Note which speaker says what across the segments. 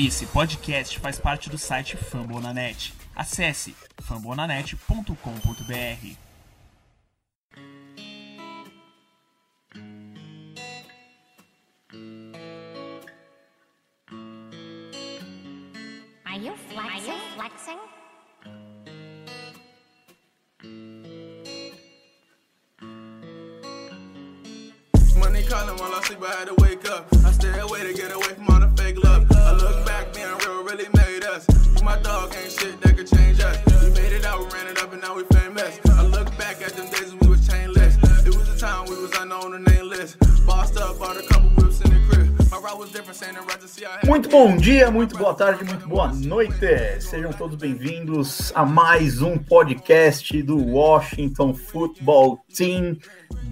Speaker 1: Esse podcast faz parte do site Fambonanet. Acesse fambonanet.com.br.
Speaker 2: Are you flexing? flexing?
Speaker 3: Money calling while I sleep, I had to wake up. I stay away to get away from all the fake love. My dog, ain't shit that could change us. We made it out, ran it up, and now we famous. I look back at them days when we chainless. It was the time we was unknown and nameless. Bossed up, bought a couple whips in the crib.
Speaker 4: Muito bom dia, muito boa tarde, muito boa noite. Sejam todos bem-vindos a mais um podcast do Washington Football Team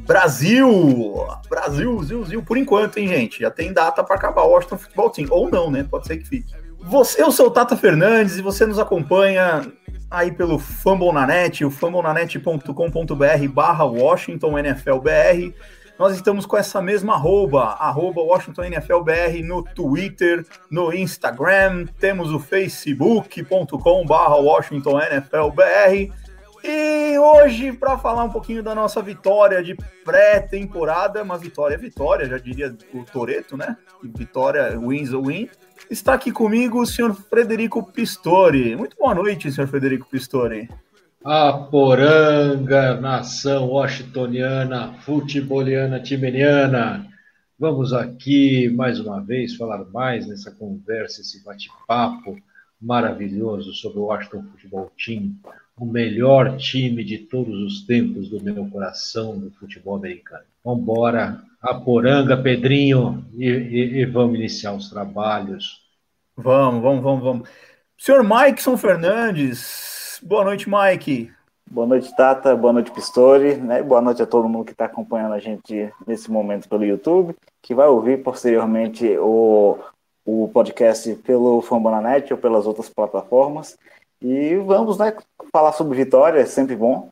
Speaker 4: Brasil. Brasil, Zil, Zil, por enquanto, hein, gente? Já tem data para acabar o Washington Football Team. Ou não, né? Pode ser que fique. Você, eu sou o Tata Fernandes e você nos acompanha aí pelo Fambonanet, o fambonanet.com.br barra Washington NFL BR. Nós estamos com essa mesma arroba, arroba Washington NFL BR no Twitter, no Instagram, temos o facebook.com barra Washington NFL BR. E hoje, para falar um pouquinho da nossa vitória de pré-temporada, uma vitória, vitória, já diria o Toreto, né? Vitória, wins a win. Está aqui comigo o senhor Frederico Pistori. Muito boa noite, senhor Frederico Pistori.
Speaker 5: A poranga, nação washingtoniana, futeboliana, timeniana. Vamos aqui mais uma vez falar mais nessa conversa, esse bate-papo maravilhoso sobre o Washington Futebol Team, o melhor time de todos os tempos do meu coração do futebol americano. Vamos embora, a poranga, Pedrinho, e, e, e vamos iniciar os trabalhos.
Speaker 4: Vamos, vamos, vamos, vamos. Senhor Maikson Fernandes, boa noite, Mike.
Speaker 6: Boa noite, Tata. Boa noite, Pistori. Né? Boa noite a todo mundo que está acompanhando a gente nesse momento pelo YouTube, que vai ouvir posteriormente o, o podcast pelo Fambonanet ou pelas outras plataformas. E vamos, né, falar sobre vitória, é sempre bom.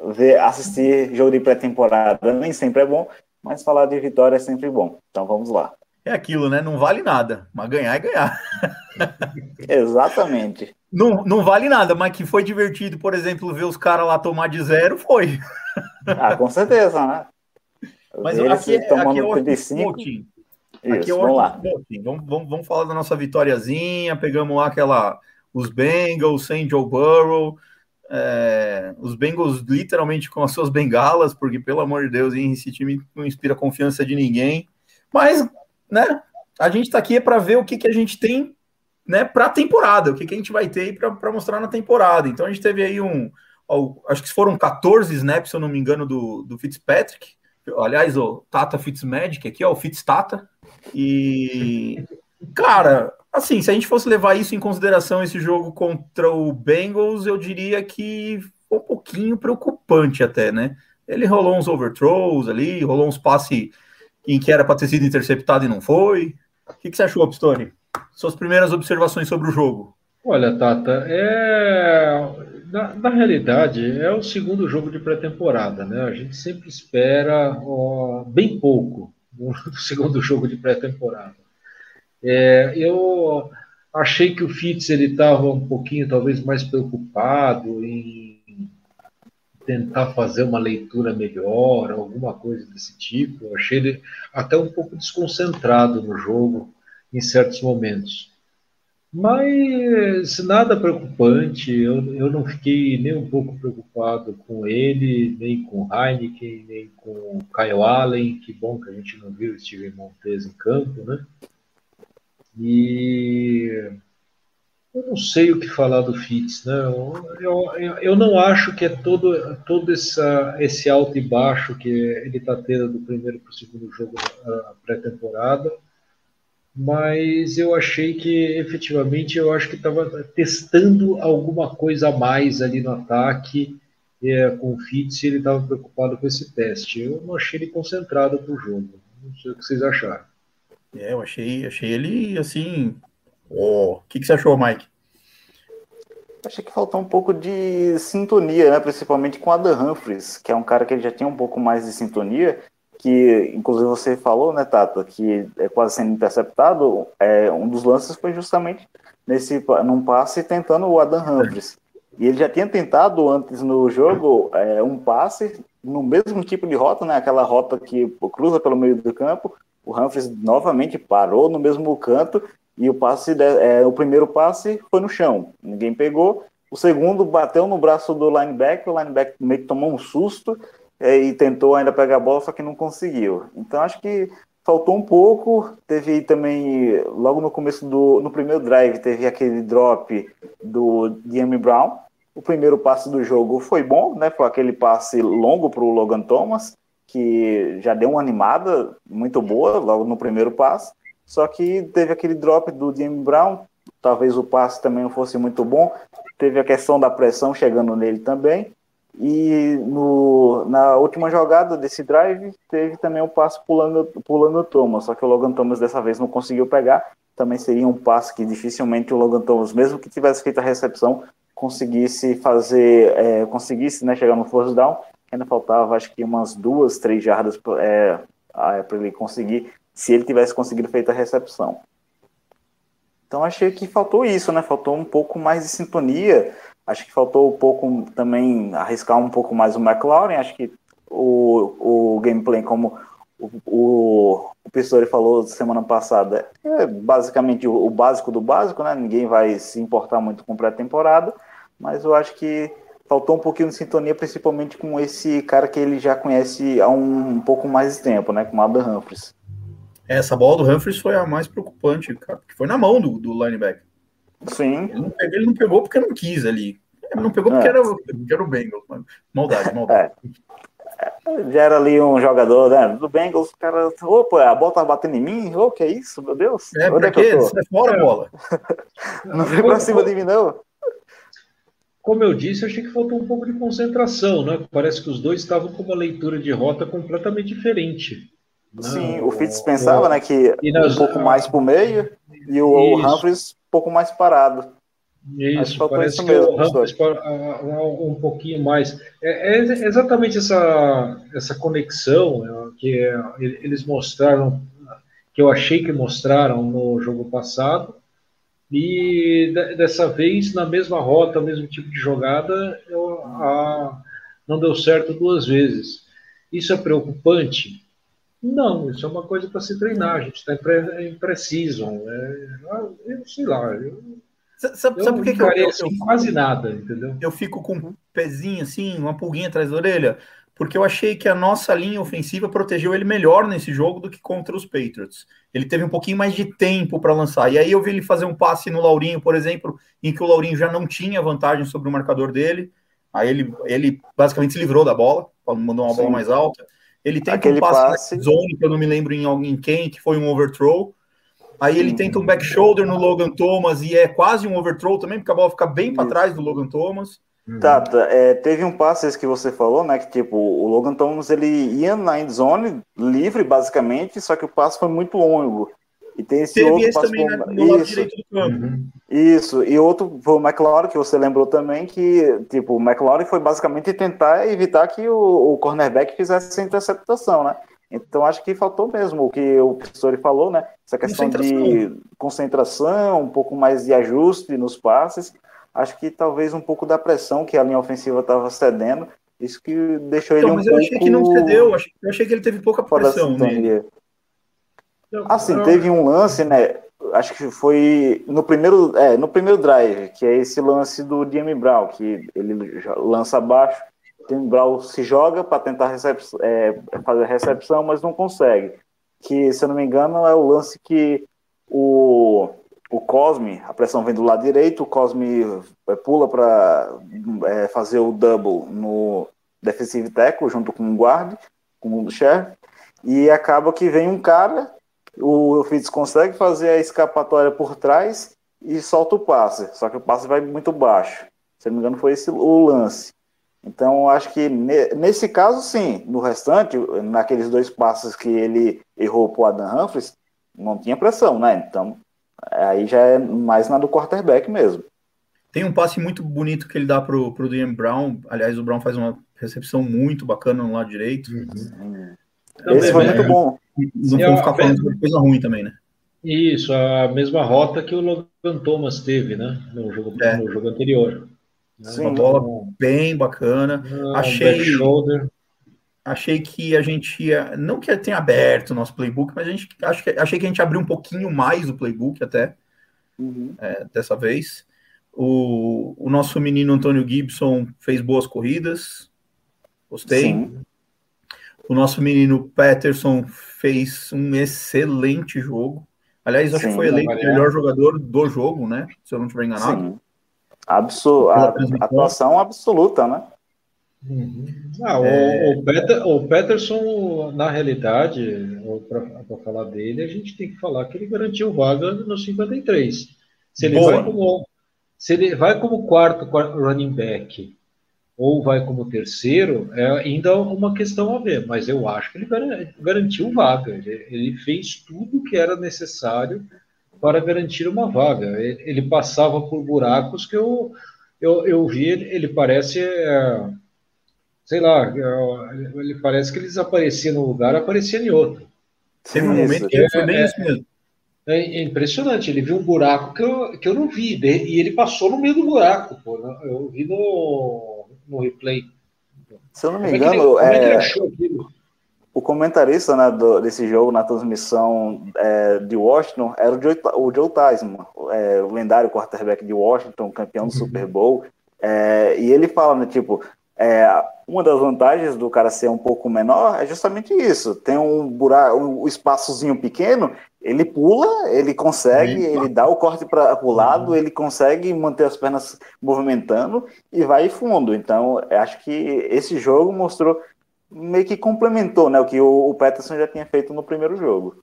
Speaker 6: Ver, assistir jogo de pré-temporada nem sempre é bom, mas falar de vitória é sempre bom. Então vamos lá.
Speaker 4: É aquilo, né? Não vale nada, mas ganhar é ganhar.
Speaker 6: Exatamente.
Speaker 4: Não, não vale nada, mas que foi divertido, por exemplo, ver os caras lá tomar de zero, foi.
Speaker 6: Ah, com certeza, né?
Speaker 4: Mas
Speaker 6: Eles
Speaker 4: aqui,
Speaker 6: tomando
Speaker 4: aqui é o
Speaker 6: 35.
Speaker 4: Washington Team.
Speaker 6: Isso,
Speaker 4: Aqui é o
Speaker 6: vamos lá.
Speaker 4: Vamos, vamos, vamos falar da nossa vitóriazinha. Pegamos lá aquela, os Bengals sem Joe Burrow. É, os Bengals literalmente com as suas bengalas, porque pelo amor de Deus, hein, esse time não inspira confiança de ninguém. Mas, né, a gente tá aqui para ver o que, que a gente tem né, para temporada, o que, que a gente vai ter para mostrar na temporada. Então a gente teve aí um, acho que foram 14 snaps, se eu não me engano, do, do Fitzpatrick. Aliás, o Tata Fitzmagic aqui, ó, o Fitztata. E, cara, assim, se a gente fosse levar isso em consideração, esse jogo contra o Bengals, eu diria que um pouquinho preocupante até, né? Ele rolou uns overthrows ali, rolou uns passes em que era para ter sido interceptado e não foi. O que, que você achou, Pistone? Suas primeiras observações sobre o jogo.
Speaker 5: Olha, Tata, é... na, na realidade é o segundo jogo de pré-temporada, né? A gente sempre espera ó, bem pouco no segundo jogo de pré-temporada. É, eu achei que o Fitz ele estava um pouquinho, talvez, mais preocupado em tentar fazer uma leitura melhor, alguma coisa desse tipo. Eu achei ele até um pouco desconcentrado no jogo em certos momentos. Mas nada preocupante, eu, eu não fiquei nem um pouco preocupado com ele, nem com Heineken, nem com Kyle Allen. Que bom que a gente não viu o Steven Montez em campo, né? E eu não sei o que falar do Fitz, né? Eu, eu, eu não acho que é todo, todo essa, esse alto e baixo que ele está tendo do primeiro para o segundo jogo da pré-temporada mas eu achei que efetivamente eu acho que estava testando alguma coisa a mais ali no ataque é, com o Fitz ele estava preocupado com esse teste. Eu não achei ele concentrado para o jogo. Não sei o que vocês acharam.
Speaker 4: É, eu achei, achei ele assim. O oh. que, que você achou, Mike?
Speaker 6: Achei que faltou um pouco de sintonia, né? principalmente com Adam Humphries, que é um cara que ele já tinha um pouco mais de sintonia, que inclusive você falou, né, Tata, que é quase sendo interceptado, é, um dos lances foi justamente nesse num passe tentando o Adam Humphries. E ele já tinha tentado antes no jogo é, um passe no mesmo tipo de rota, né, aquela rota que cruza pelo meio do campo. O Humphries novamente parou no mesmo canto e o passe, é, o primeiro passe foi no chão, ninguém pegou. O segundo bateu no braço do linebacker, o linebacker meio que tomou um susto é, e tentou ainda pegar a bola, só que não conseguiu. Então acho que faltou um pouco. Teve também, logo no começo do no primeiro drive, teve aquele drop do Jamie Brown. O primeiro passe do jogo foi bom, né? Foi aquele passe longo para o Logan Thomas, que já deu uma animada muito boa logo no primeiro passe. Só que teve aquele drop do Jamie Brown. Talvez o passe também não fosse muito bom. Teve a questão da pressão chegando nele também. E no, na última jogada desse drive, teve também o passe pulando, pulando o Thomas, só que o Logan Thomas dessa vez não conseguiu pegar. Também seria um passe que dificilmente o Logan Thomas, mesmo que tivesse feito a recepção, conseguisse fazer, é, conseguisse né, chegar no force down. Ainda faltava, acho que umas duas, três jardas é, para ele conseguir, se ele tivesse conseguido feita a recepção. Então achei que faltou isso, né? Faltou um pouco mais de sintonia Acho que faltou um pouco também arriscar um pouco mais o McLaren. Acho que o, o gameplay, como o, o, o Pistori falou semana passada, é basicamente o, o, básico do básico, né? Ninguém vai se importar muito com pré-temporada, mas eu acho que faltou um pouquinho de sintonia, principalmente com esse cara que ele já conhece há um, um pouco mais de tempo, né? Com o Adam Humphries.
Speaker 4: Essa bola do Humphries foi a mais preocupante, cara, porque foi na mão do, do linebacker.
Speaker 6: Sim.
Speaker 4: Ele não, pegou, ele não pegou porque não quis ali. Ele não pegou porque é. era, era o Bengals, mano. Maldade, maldade.
Speaker 6: É. Já era ali um jogador né, do Bengals, o cara, opa, a bola tá batendo em mim, ô, oh, que é isso, meu Deus?
Speaker 4: É, Onde pra é quê? Você fora a bola.
Speaker 6: não vem pra cima de mim, não.
Speaker 5: Como eu disse, achei que faltou um pouco de concentração, né? Parece que os dois estavam com uma leitura de rota completamente diferente.
Speaker 6: Sim, o Fitz pensava, o... né, que nas... um pouco mais pro meio e o Isso. Humphries um pouco mais parado.
Speaker 5: Isso, parece isso que mesmo, o Humphries um, um pouquinho mais. É, é, exatamente essa, essa conexão é, que é, eles mostraram, que eu achei que mostraram no jogo passado, e dessa vez, na mesma rota, mesmo tipo de jogada, eu, a, não deu certo duas vezes. Isso é preocupante? Não, isso é uma coisa para se treinar. A gente está em pré-season. É, eu sei lá. Eu,
Speaker 4: sabe, sabe por que, que eu, eu,
Speaker 5: eu, quase nada, entendeu?
Speaker 4: Eu fico com um pezinho assim, uma pulguinha atrás da orelha, porque eu achei que a nossa linha ofensiva protegeu ele melhor nesse jogo do que contra os Patriots. Ele teve um pouquinho mais de tempo para lançar. E aí eu vi ele fazer um passe no Laurinho, por exemplo, em que o Laurinho já não tinha vantagem sobre o marcador dele. Aí ele, ele basicamente se livrou da bola, mandou uma Sim. bola mais alta. Ele tenta Aquele um passe, passe... zone, que eu não me lembro em alguém quem, que foi um overthrow. Aí ele tenta um back shoulder no Logan Thomas e é quase um overthrow também, porque a bola fica bem para trás do Logan Thomas.
Speaker 6: Tá, tá é, teve um passe que você falou, né? Que tipo, o Logan Thomas ele ia na end zone livre, basicamente, só que o passe foi muito longo. E tem esse Teve outro esse também né, no lado direito do campo. Uhum. Isso, e outro foi o McLaurin, que você lembrou também, que tipo, o McLaurin foi basicamente tentar evitar que o, o cornerback fizesse essa interceptação, né? Então acho que faltou mesmo o que o professor falou, né? Essa questão de concentração, um pouco mais de ajuste nos passes. Acho que talvez um pouco da pressão que a linha ofensiva estava cedendo, isso que deixou ele um mas
Speaker 4: pouco...
Speaker 6: eu
Speaker 4: achei que não cedeu, eu achei que ele teve pouca pressão nele.
Speaker 6: Assim, teve um lance, né? Acho que foi no primeiro, é, no primeiro drive, que é esse lance do Jamie Brown, que ele lança abaixo, Jamie Brown se joga para tentar recep é, fazer a recepção, mas não consegue. Que, se eu não me engano, é o lance que o, o Cosme, a pressão vem do lado direito, o Cosme é, pula para é, fazer o double no defensive tackle junto com o guard, com o sheriff, e acaba que vem um cara o Fitz consegue fazer a escapatória por trás e solta o passe, só que o passe vai muito baixo. Se não me engano, foi esse o lance. Então, acho que nesse caso, sim. No restante, naqueles dois passes que ele errou para o Adam Humphries, não tinha pressão, né? Então, aí já é mais na do quarterback mesmo.
Speaker 4: Tem um passe muito bonito que ele dá pro, pro Ian Brown. Aliás, o Brown faz uma recepção muito bacana no lado direito. Uhum.
Speaker 6: Esse foi
Speaker 5: né?
Speaker 6: muito bom.
Speaker 4: Não
Speaker 5: E
Speaker 4: vamos ficar falando de coisa ruim também, né?
Speaker 5: Isso, a mesma rota que o Logan Thomas teve, né? No jogo,
Speaker 4: É.
Speaker 5: no jogo anterior. Né?
Speaker 6: Sim.
Speaker 4: Uma bola bem bacana.
Speaker 5: Um
Speaker 4: Achei-
Speaker 5: back shoulder.
Speaker 4: Achei que a gente ia. Não que tenha aberto o nosso playbook, mas a gente, acho que, achei que a gente abriu um pouquinho mais o playbook até
Speaker 6: Uhum.
Speaker 4: é, dessa vez. O, o nosso menino Antônio Gibson fez boas corridas. Gostei.
Speaker 6: Sim.
Speaker 4: O nosso menino Peterson fez um excelente jogo. Aliás, acho
Speaker 6: Sim,
Speaker 4: que foi eleito o melhor jogador do jogo, né? Se eu não estiver enganado.
Speaker 6: Sim. Absu a, atuação absoluta, né?
Speaker 5: Uhum. Ah, o,
Speaker 4: É.
Speaker 5: o, Peter- o Peterson, na realidade, para falar dele, a gente tem que falar que ele garantiu vaga no 53. Se ele,
Speaker 4: Boa.
Speaker 5: vai como, se ele vai como quarto quar- running back ou vai como terceiro, é ainda uma questão a ver, mas eu acho que ele garan- garantiu vaga. Ele, ele fez tudo o que era necessário para garantir uma vaga. Ele, ele passava por buracos que eu, eu, eu vi, ele, ele parece. é, sei lá, é, ele parece que ele desaparecia num lugar, aparecia em outro.
Speaker 4: Teve um momento que foi bem
Speaker 5: É,
Speaker 4: isso mesmo.
Speaker 5: É é impressionante, ele viu um buraco que eu, que eu não vi, e ele passou no meio do buraco, pô, né? eu vi no, no replay.
Speaker 6: Se eu não me
Speaker 5: Como é ele,
Speaker 6: engano,
Speaker 5: é ele
Speaker 6: é, o comentarista né, do- desse jogo na transmissão é, de Washington era o Joe, o Joe Theismann, é, o lendário quarterback de Washington, campeão do Super Bowl. É, e ele fala, né, tipo, é, uma das vantagens do cara ser um pouco menor é justamente isso. Tem um buraco, um espaçozinho pequeno, ele pula, ele consegue, ele dá o corte para o lado, ele consegue manter as pernas movimentando e vai fundo. Então, eu acho que esse jogo mostrou meio que complementou né, o que o, o Peterson já tinha feito no primeiro jogo.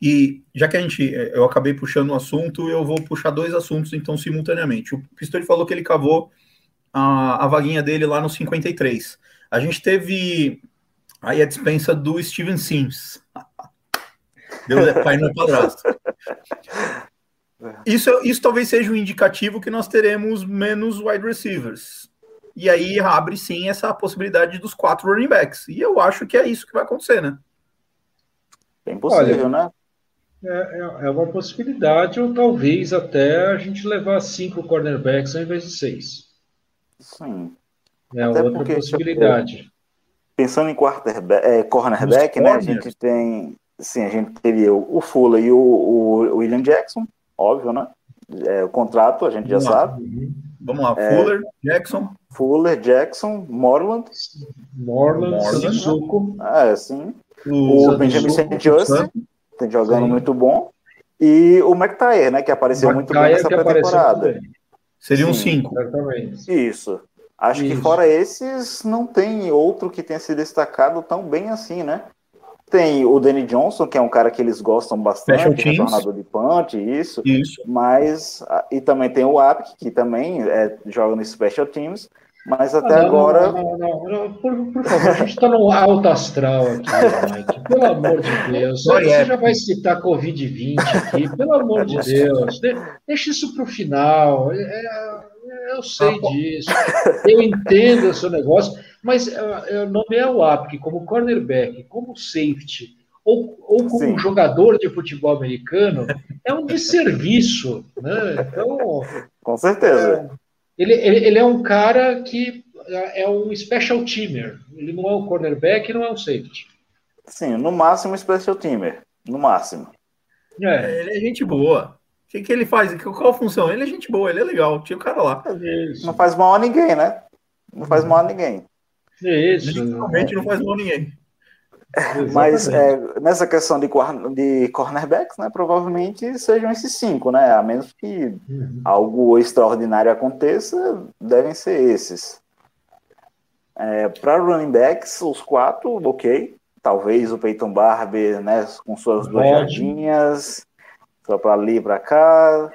Speaker 4: E já que a gente, eh, eu acabei puxando um assunto, eu vou puxar dois assuntos então simultaneamente. O Pistori falou que ele cavou a, a vaguinha dele lá no 53. A gente teve aí a dispensa do Steven Sims. Deus é pai, não é padrasto. Isso, isso talvez seja um indicativo que nós teremos menos wide receivers. E aí abre sim essa possibilidade dos quatro running backs. E eu acho que é isso que vai acontecer, né?
Speaker 6: Bem possível,
Speaker 5: Olha,
Speaker 6: né?
Speaker 5: É, é- é uma possibilidade, ou talvez até a gente levar cinco cornerbacks ao invés de seis.
Speaker 6: Sim.
Speaker 5: É
Speaker 6: Até
Speaker 5: outra
Speaker 6: porque,
Speaker 5: possibilidade.
Speaker 6: Pensando em quarterback, é, cornerback,
Speaker 4: Nos
Speaker 6: né? A gente tem. Sim, a gente teria o, Fuller e o, o William Jackson, óbvio, né? É, o contrato, a gente já
Speaker 4: Vamos lá.
Speaker 6: sabe.
Speaker 4: Vamos lá,
Speaker 6: É.
Speaker 4: Fuller, Jackson,
Speaker 6: Fuller, Jackson, Morland,
Speaker 5: Morland,
Speaker 4: Morland.
Speaker 5: Sissoko,
Speaker 6: ah, sim.
Speaker 4: o,
Speaker 6: O Benjamin St. Just, tem jogando
Speaker 5: Sim.
Speaker 6: muito bom. E o McTyer, né? Que apareceu muito bem nessa pré-temporada.
Speaker 4: Seriam
Speaker 6: Sim.
Speaker 4: cinco.
Speaker 5: Exatamente.
Speaker 6: Isso. Acho que
Speaker 5: Isso.
Speaker 6: fora esses, não tem outro que tenha se destacado tão bem assim, né? Tem o Danny Johnson, que é um cara que eles gostam bastante, retornador de punch, isso.
Speaker 4: Isso.
Speaker 6: Mas, ah, e também tem o Apk, que também é, joga no Special Teams, mas até
Speaker 5: Ah, não,
Speaker 6: agora,
Speaker 5: Não, não, não, Por, por favor, a gente está no alto astral aqui, Mike. Pelo amor de Deus.
Speaker 4: Vai,
Speaker 5: Você
Speaker 4: é.
Speaker 5: já vai citar Covid-20 aqui, pelo amor de Deus. De- deixa isso para o final. É, é, eu sei disso. Eu entendo o seu negócio, mas é, o nome é o APC, como cornerback, como safety, ou, ou como
Speaker 6: Sim.
Speaker 5: um jogador de futebol americano, é um desserviço. Né? Então.
Speaker 6: com certeza.
Speaker 5: Ele, ele, ele é um cara que é um special teamer. Ele não é um cornerback, não é um safety.
Speaker 6: Sim, no máximo Special Teamer. No máximo.
Speaker 5: É,
Speaker 4: Ele é gente boa. O que, que ele faz? Qual a função? Ele é gente boa, ele é legal. Tinha o cara lá.
Speaker 5: isso.
Speaker 6: Não faz mal a ninguém, né? Não faz mal a ninguém.
Speaker 5: Isso.
Speaker 4: Realmente não faz mal a ninguém.
Speaker 6: Mas é, nessa questão de, de cornerbacks, né, provavelmente sejam esses cinco, né? A menos que
Speaker 5: Uhum.
Speaker 6: algo extraordinário aconteça, devem ser esses. Para running backs, os quatro, ok. Talvez o Peyton Barber, né, com suas duas jardinhas, só para ali e para cá.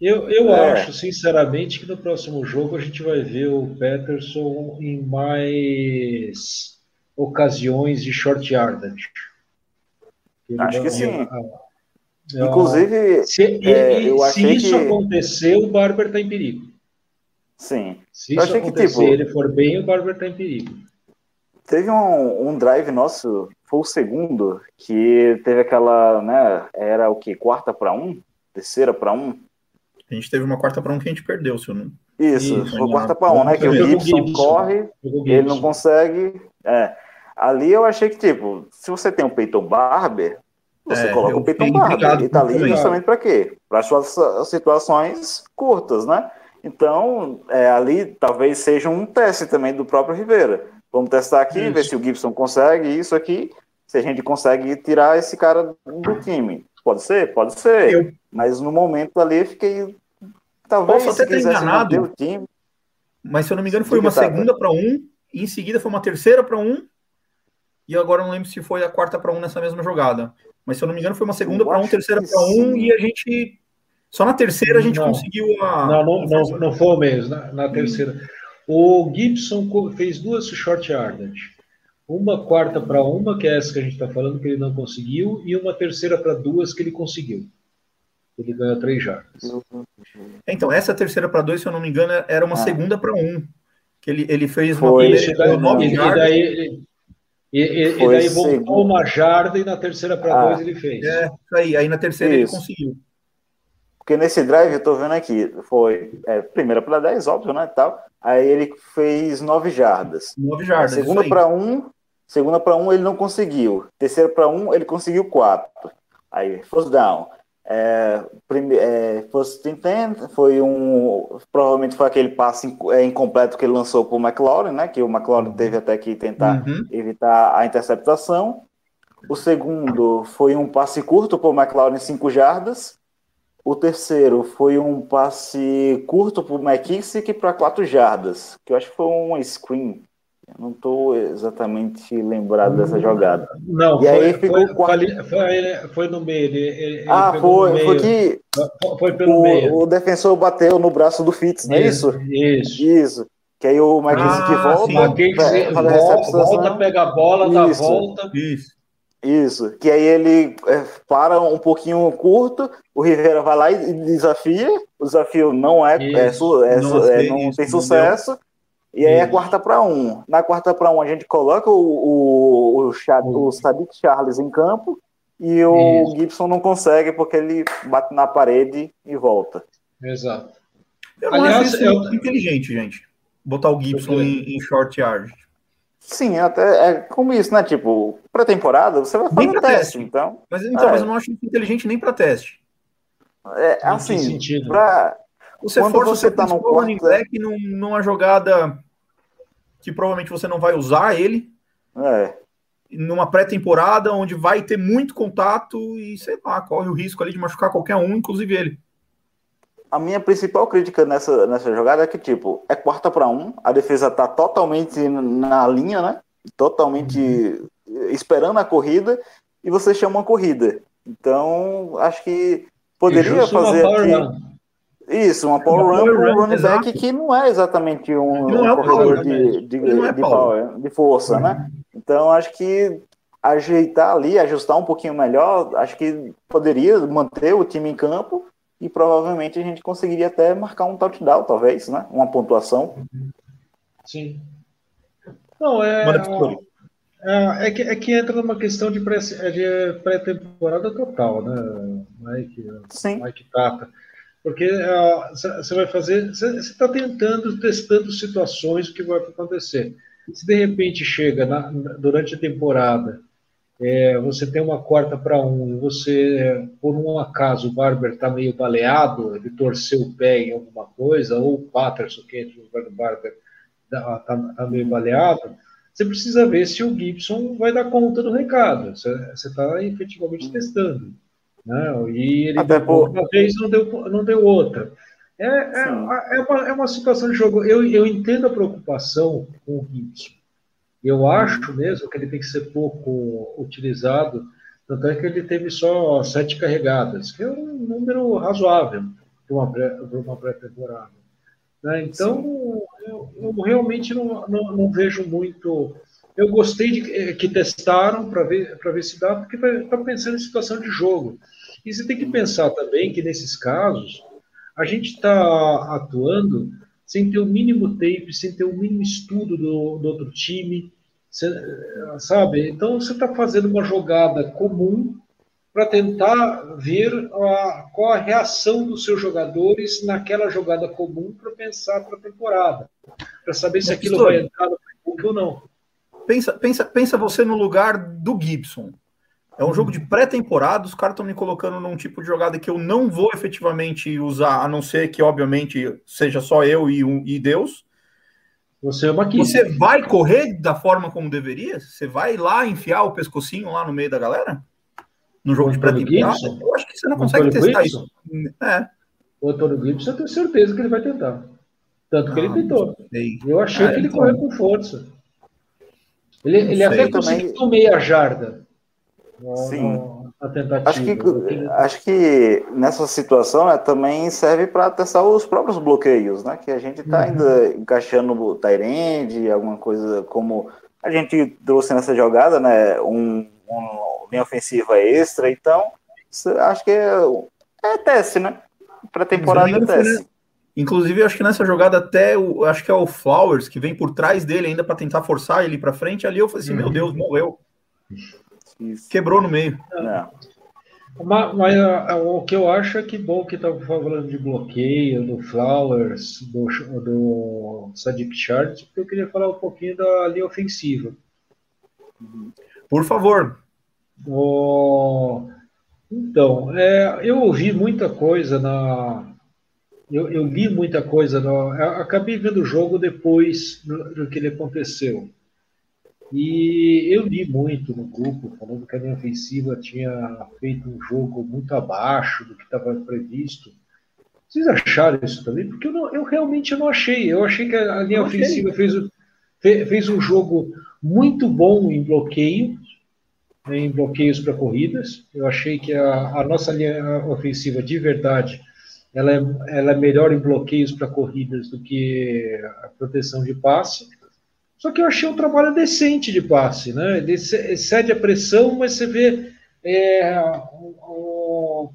Speaker 5: Eu, eu
Speaker 6: É.
Speaker 5: acho, sinceramente, que no próximo jogo a gente vai ver o Peterson em mais ocasiões de short yardage. Ele
Speaker 6: Acho que
Speaker 5: vai-
Speaker 6: sim.
Speaker 5: É,
Speaker 6: Inclusive,
Speaker 5: se,
Speaker 6: é,
Speaker 5: e-
Speaker 6: eu
Speaker 5: se
Speaker 6: achei
Speaker 5: isso
Speaker 6: que-
Speaker 5: acontecer, o Barber está em perigo.
Speaker 6: sim.
Speaker 5: Se
Speaker 6: Eu
Speaker 5: isso
Speaker 6: achei que,
Speaker 5: acontecer
Speaker 6: tipo,
Speaker 5: ele for bem, o Barber está em perigo.
Speaker 6: Teve um, um drive nosso foi o segundo que teve aquela, né? Era o que? Quarta para um? Terceira para um?
Speaker 4: A gente teve uma quarta para um que a gente perdeu, se eu não.
Speaker 6: Isso,
Speaker 4: Isso,
Speaker 6: foi quarta para um, né? Que o Gibson,
Speaker 5: Gibson.
Speaker 6: corre,
Speaker 5: Jogou
Speaker 6: ele não
Speaker 5: Gibson.
Speaker 6: consegue. É. Ali eu achei que, tipo, se você tem um Peyton Barber, você
Speaker 4: É,
Speaker 6: coloca o Peyton Barber. Ele tá ali justamente para quê? Para suas situações curtas, né? Então, é, ali talvez seja um teste também do próprio Rivera. Vamos testar aqui,
Speaker 5: Isso.
Speaker 6: ver se o Gibson consegue isso aqui, se a gente consegue tirar esse cara do time. Pode ser? Pode ser.
Speaker 4: Eu-
Speaker 6: Mas no momento ali eu fiquei. Talvez
Speaker 4: Posso até ter enganado.
Speaker 6: time.
Speaker 4: Mas se eu não me engano, foi uma segunda para um, e em seguida foi uma terceira para um, e agora não lembro se foi a quarta para um nessa mesma jogada. Mas se eu não me engano, foi uma segunda para um, terceira para um, e a gente. Só na terceira a gente
Speaker 5: Não.
Speaker 4: conseguiu a.
Speaker 5: Não, não, não, não foi o mesmo, na, na terceira. O Gibson fez duas short yardage. Uma quarta para uma, que é essa que a gente está falando, que ele não conseguiu, e uma terceira para duas, que ele conseguiu. Ele ganhou três jardas.
Speaker 4: Então, essa terceira para dois, se eu não me engano, era uma
Speaker 6: Ah.
Speaker 4: segunda para um. Que ele, ele fez uma
Speaker 6: Foi,
Speaker 4: primeira ele
Speaker 5: daí, e- e daí, ele- e, e- e daí voltou
Speaker 6: segundo.
Speaker 5: uma jarda e na terceira para
Speaker 6: Ah.
Speaker 5: dois ele fez.
Speaker 4: É, isso aí. Aí na terceira
Speaker 6: Isso.
Speaker 4: ele conseguiu.
Speaker 6: Porque nesse drive, eu tô vendo aqui, foi é, primeira para 10, óbvio, né, tal. Aí ele fez 9 jardas.
Speaker 4: Nove jardas.
Speaker 6: segunda para um, segunda para um ele não conseguiu. Terceira para um ele conseguiu 4. Aí first down. É, prime, é, first foi um, provavelmente foi aquele passe inc- é, incompleto que ele lançou para o McLaurin, né? Que o McLaurin teve até que tentar
Speaker 4: Uhum.
Speaker 6: evitar a interceptação. O segundo foi um passe curto para o McLaurin, 5 jardas. O terceiro foi um passe curto para o McKissick para 4 jardas, que eu acho que foi um screen. Não estou exatamente lembrado dessa jogada.
Speaker 5: Não,
Speaker 6: E
Speaker 5: foi,
Speaker 6: aí ficou
Speaker 5: foi,
Speaker 6: quatro-
Speaker 5: foi, foi, foi no meio. Ele, ele-
Speaker 6: ah,
Speaker 5: pegou no
Speaker 6: foi,
Speaker 5: meio.
Speaker 6: foi que
Speaker 5: Foi pelo meio.
Speaker 6: o, o defensor bateu no braço do Fitz, não é isso?
Speaker 5: Isso.
Speaker 6: Isso. Que aí o McKissick
Speaker 4: Ah,
Speaker 6: volta,
Speaker 4: sim.
Speaker 5: Que
Speaker 6: é,
Speaker 5: volta,
Speaker 6: recepção.
Speaker 5: volta, pega a bola, dá a
Speaker 6: Isso.
Speaker 5: volta.
Speaker 4: Isso.
Speaker 6: Isso, que aí ele é, para um pouquinho curto, o Rivera vai lá e desafia, o desafio não é, é,
Speaker 5: Isso.
Speaker 6: su- é
Speaker 4: Não
Speaker 6: é, não
Speaker 4: isso,
Speaker 6: tem
Speaker 4: não
Speaker 6: sucesso, e aí é quarta para um. Na quarta para um a gente coloca o, o, o, o Sadiq Charles em campo e o
Speaker 5: Isso.
Speaker 6: Gibson não consegue porque ele bate na parede e volta.
Speaker 5: Exato.
Speaker 4: Eu não
Speaker 5: Aliás,
Speaker 4: acho isso
Speaker 5: eu-
Speaker 4: inteligente, gente. Botar o Gibson em, em short yard.
Speaker 6: Sim, até é como isso, né? Tipo, pré-temporada você vai fazer
Speaker 4: pra
Speaker 6: teste,
Speaker 4: teste.
Speaker 6: então.
Speaker 4: Mas, então,
Speaker 6: É.
Speaker 4: mas eu não acho isso inteligente nem para teste.
Speaker 6: É,
Speaker 5: Não
Speaker 6: assim, pra,
Speaker 4: Você
Speaker 6: Quando
Speaker 4: força
Speaker 6: você tá no quarto-
Speaker 4: back num- numa jogada que provavelmente você não vai usar ele,
Speaker 6: é,
Speaker 4: numa pré-temporada onde vai ter muito contato e, sei lá, corre o risco ali de machucar qualquer um, inclusive ele.
Speaker 6: A minha principal crítica nessa, nessa jogada é que, tipo, é quarta para um, a defesa tá totalmente na linha, né? Totalmente esperando a corrida, e você chama uma corrida. Então, acho que poderia fazer
Speaker 5: power
Speaker 6: aqui-. Isso, uma power
Speaker 4: Uma
Speaker 6: run
Speaker 4: power
Speaker 6: para um
Speaker 4: run,
Speaker 6: running back
Speaker 4: exato.
Speaker 6: que não é exatamente um,
Speaker 4: Não é
Speaker 6: um corredor
Speaker 4: power,
Speaker 6: de, de,
Speaker 4: Ele não é
Speaker 6: de
Speaker 4: power.
Speaker 6: de força, né? Então, acho que ajeitar ali, ajustar um pouquinho melhor, acho que poderia manter o time em campo e provavelmente a gente conseguiria até marcar um touchdown, talvez, né? Uma pontuação.
Speaker 5: Sim. Não, é. É, é que, é que entra numa questão de pré- de pré-temporada total, né, Mike?
Speaker 6: Sim.
Speaker 5: Mike Tata. Porque você vai fazer. Você está tentando, testando situações, o que vai acontecer. Se de repente chega na- durante a temporada, é, você tem uma quarta para um, e você, por um acaso, o Barber está meio baleado, ele torceu o pé em alguma coisa, ou o Patterson, que entra no lugar do Barber, está meio baleado, você precisa ver se o Gibson vai dar conta do recado. Você está efetivamente testando. Né? E ele
Speaker 6: Até
Speaker 5: deu
Speaker 6: por-
Speaker 5: uma vez, não deu, não deu outra. É, é, é, uma, é uma situação de jogo. Eu, eu entendo a preocupação com o Gibson. Eu acho mesmo que ele tem que ser pouco utilizado, tanto é que ele teve só sete carregadas, que é um número razoável para uma pré- uma pré-temporada. né? Então, eu, eu realmente não, não, não vejo muito. Eu gostei de que- que testaram para ver, para ver se dá, porque está pensando em situação de jogo. E você tem que pensar também que nesses casos, a gente está atuando sem ter o mínimo tape, sem ter o mínimo estudo do, do outro time, sabe? Então você está fazendo uma jogada comum para tentar ver a, qual a reação dos seus jogadores naquela jogada comum para pensar para a temporada, para saber se aquilo vai entrar no ou não.
Speaker 4: Pensa, pensa, pensa você no lugar do Gibson. É um jogo de pré-temporada, os caras estão me colocando num tipo de jogada que eu não vou efetivamente usar, a não ser que, obviamente, seja só eu e, um, e Deus.
Speaker 5: Você é uma
Speaker 4: Você vai correr da forma como deveria? Você vai lá enfiar o pescocinho lá no meio da galera? No jogo de pré-temporada? Eu acho que você não consegue testar Gibson? isso. É.
Speaker 5: O Antônio Gibson, eu tenho certeza que ele vai tentar. Tanto que ele ah, tentou. Eu achei ah, que ele então... correu com força. Ele, ele até conseguiu também... meia jarda.
Speaker 6: Sim. Acho que, acho que nessa situação né, também serve para testar os próprios bloqueios, né? Que a gente está uhum. ainda encaixando o Tyrande, alguma coisa como a gente trouxe nessa jogada, né? Um, um linha ofensiva extra, então acho que é, é teste, né? Para temporada é teste.
Speaker 4: Inclusive, acho que nessa jogada até o, acho que é o Flowers que vem por trás dele ainda para tentar forçar ele para frente. Ali eu falei assim, uhum. meu Deus, morreu. Isso. Quebrou no meio.
Speaker 5: É. Mas, mas o que eu acho é que bom que estava falando de bloqueio, do Flowers, do, do Sadiq Charles, porque eu queria falar um pouquinho da linha ofensiva.
Speaker 4: Por favor.
Speaker 5: Oh, então, é, eu ouvi muita coisa na. Eu, eu li muita coisa. Acabei vendo o jogo depois do, do que ele aconteceu. E eu li muito no grupo, falando que a linha ofensiva tinha feito um jogo muito abaixo do que estava previsto. Vocês acharam isso também? Porque eu, não, eu realmente não achei. Eu achei que a linha ofensiva fez, fez um jogo muito bom em bloqueio, né, em bloqueios para corridas. Eu achei que a, a, nossa linha ofensiva de verdade ela é, ela é melhor em bloqueios para corridas do que a proteção de passe. Só que eu achei um trabalho decente de passe, né? Ele cede a pressão, mas você vê é, o,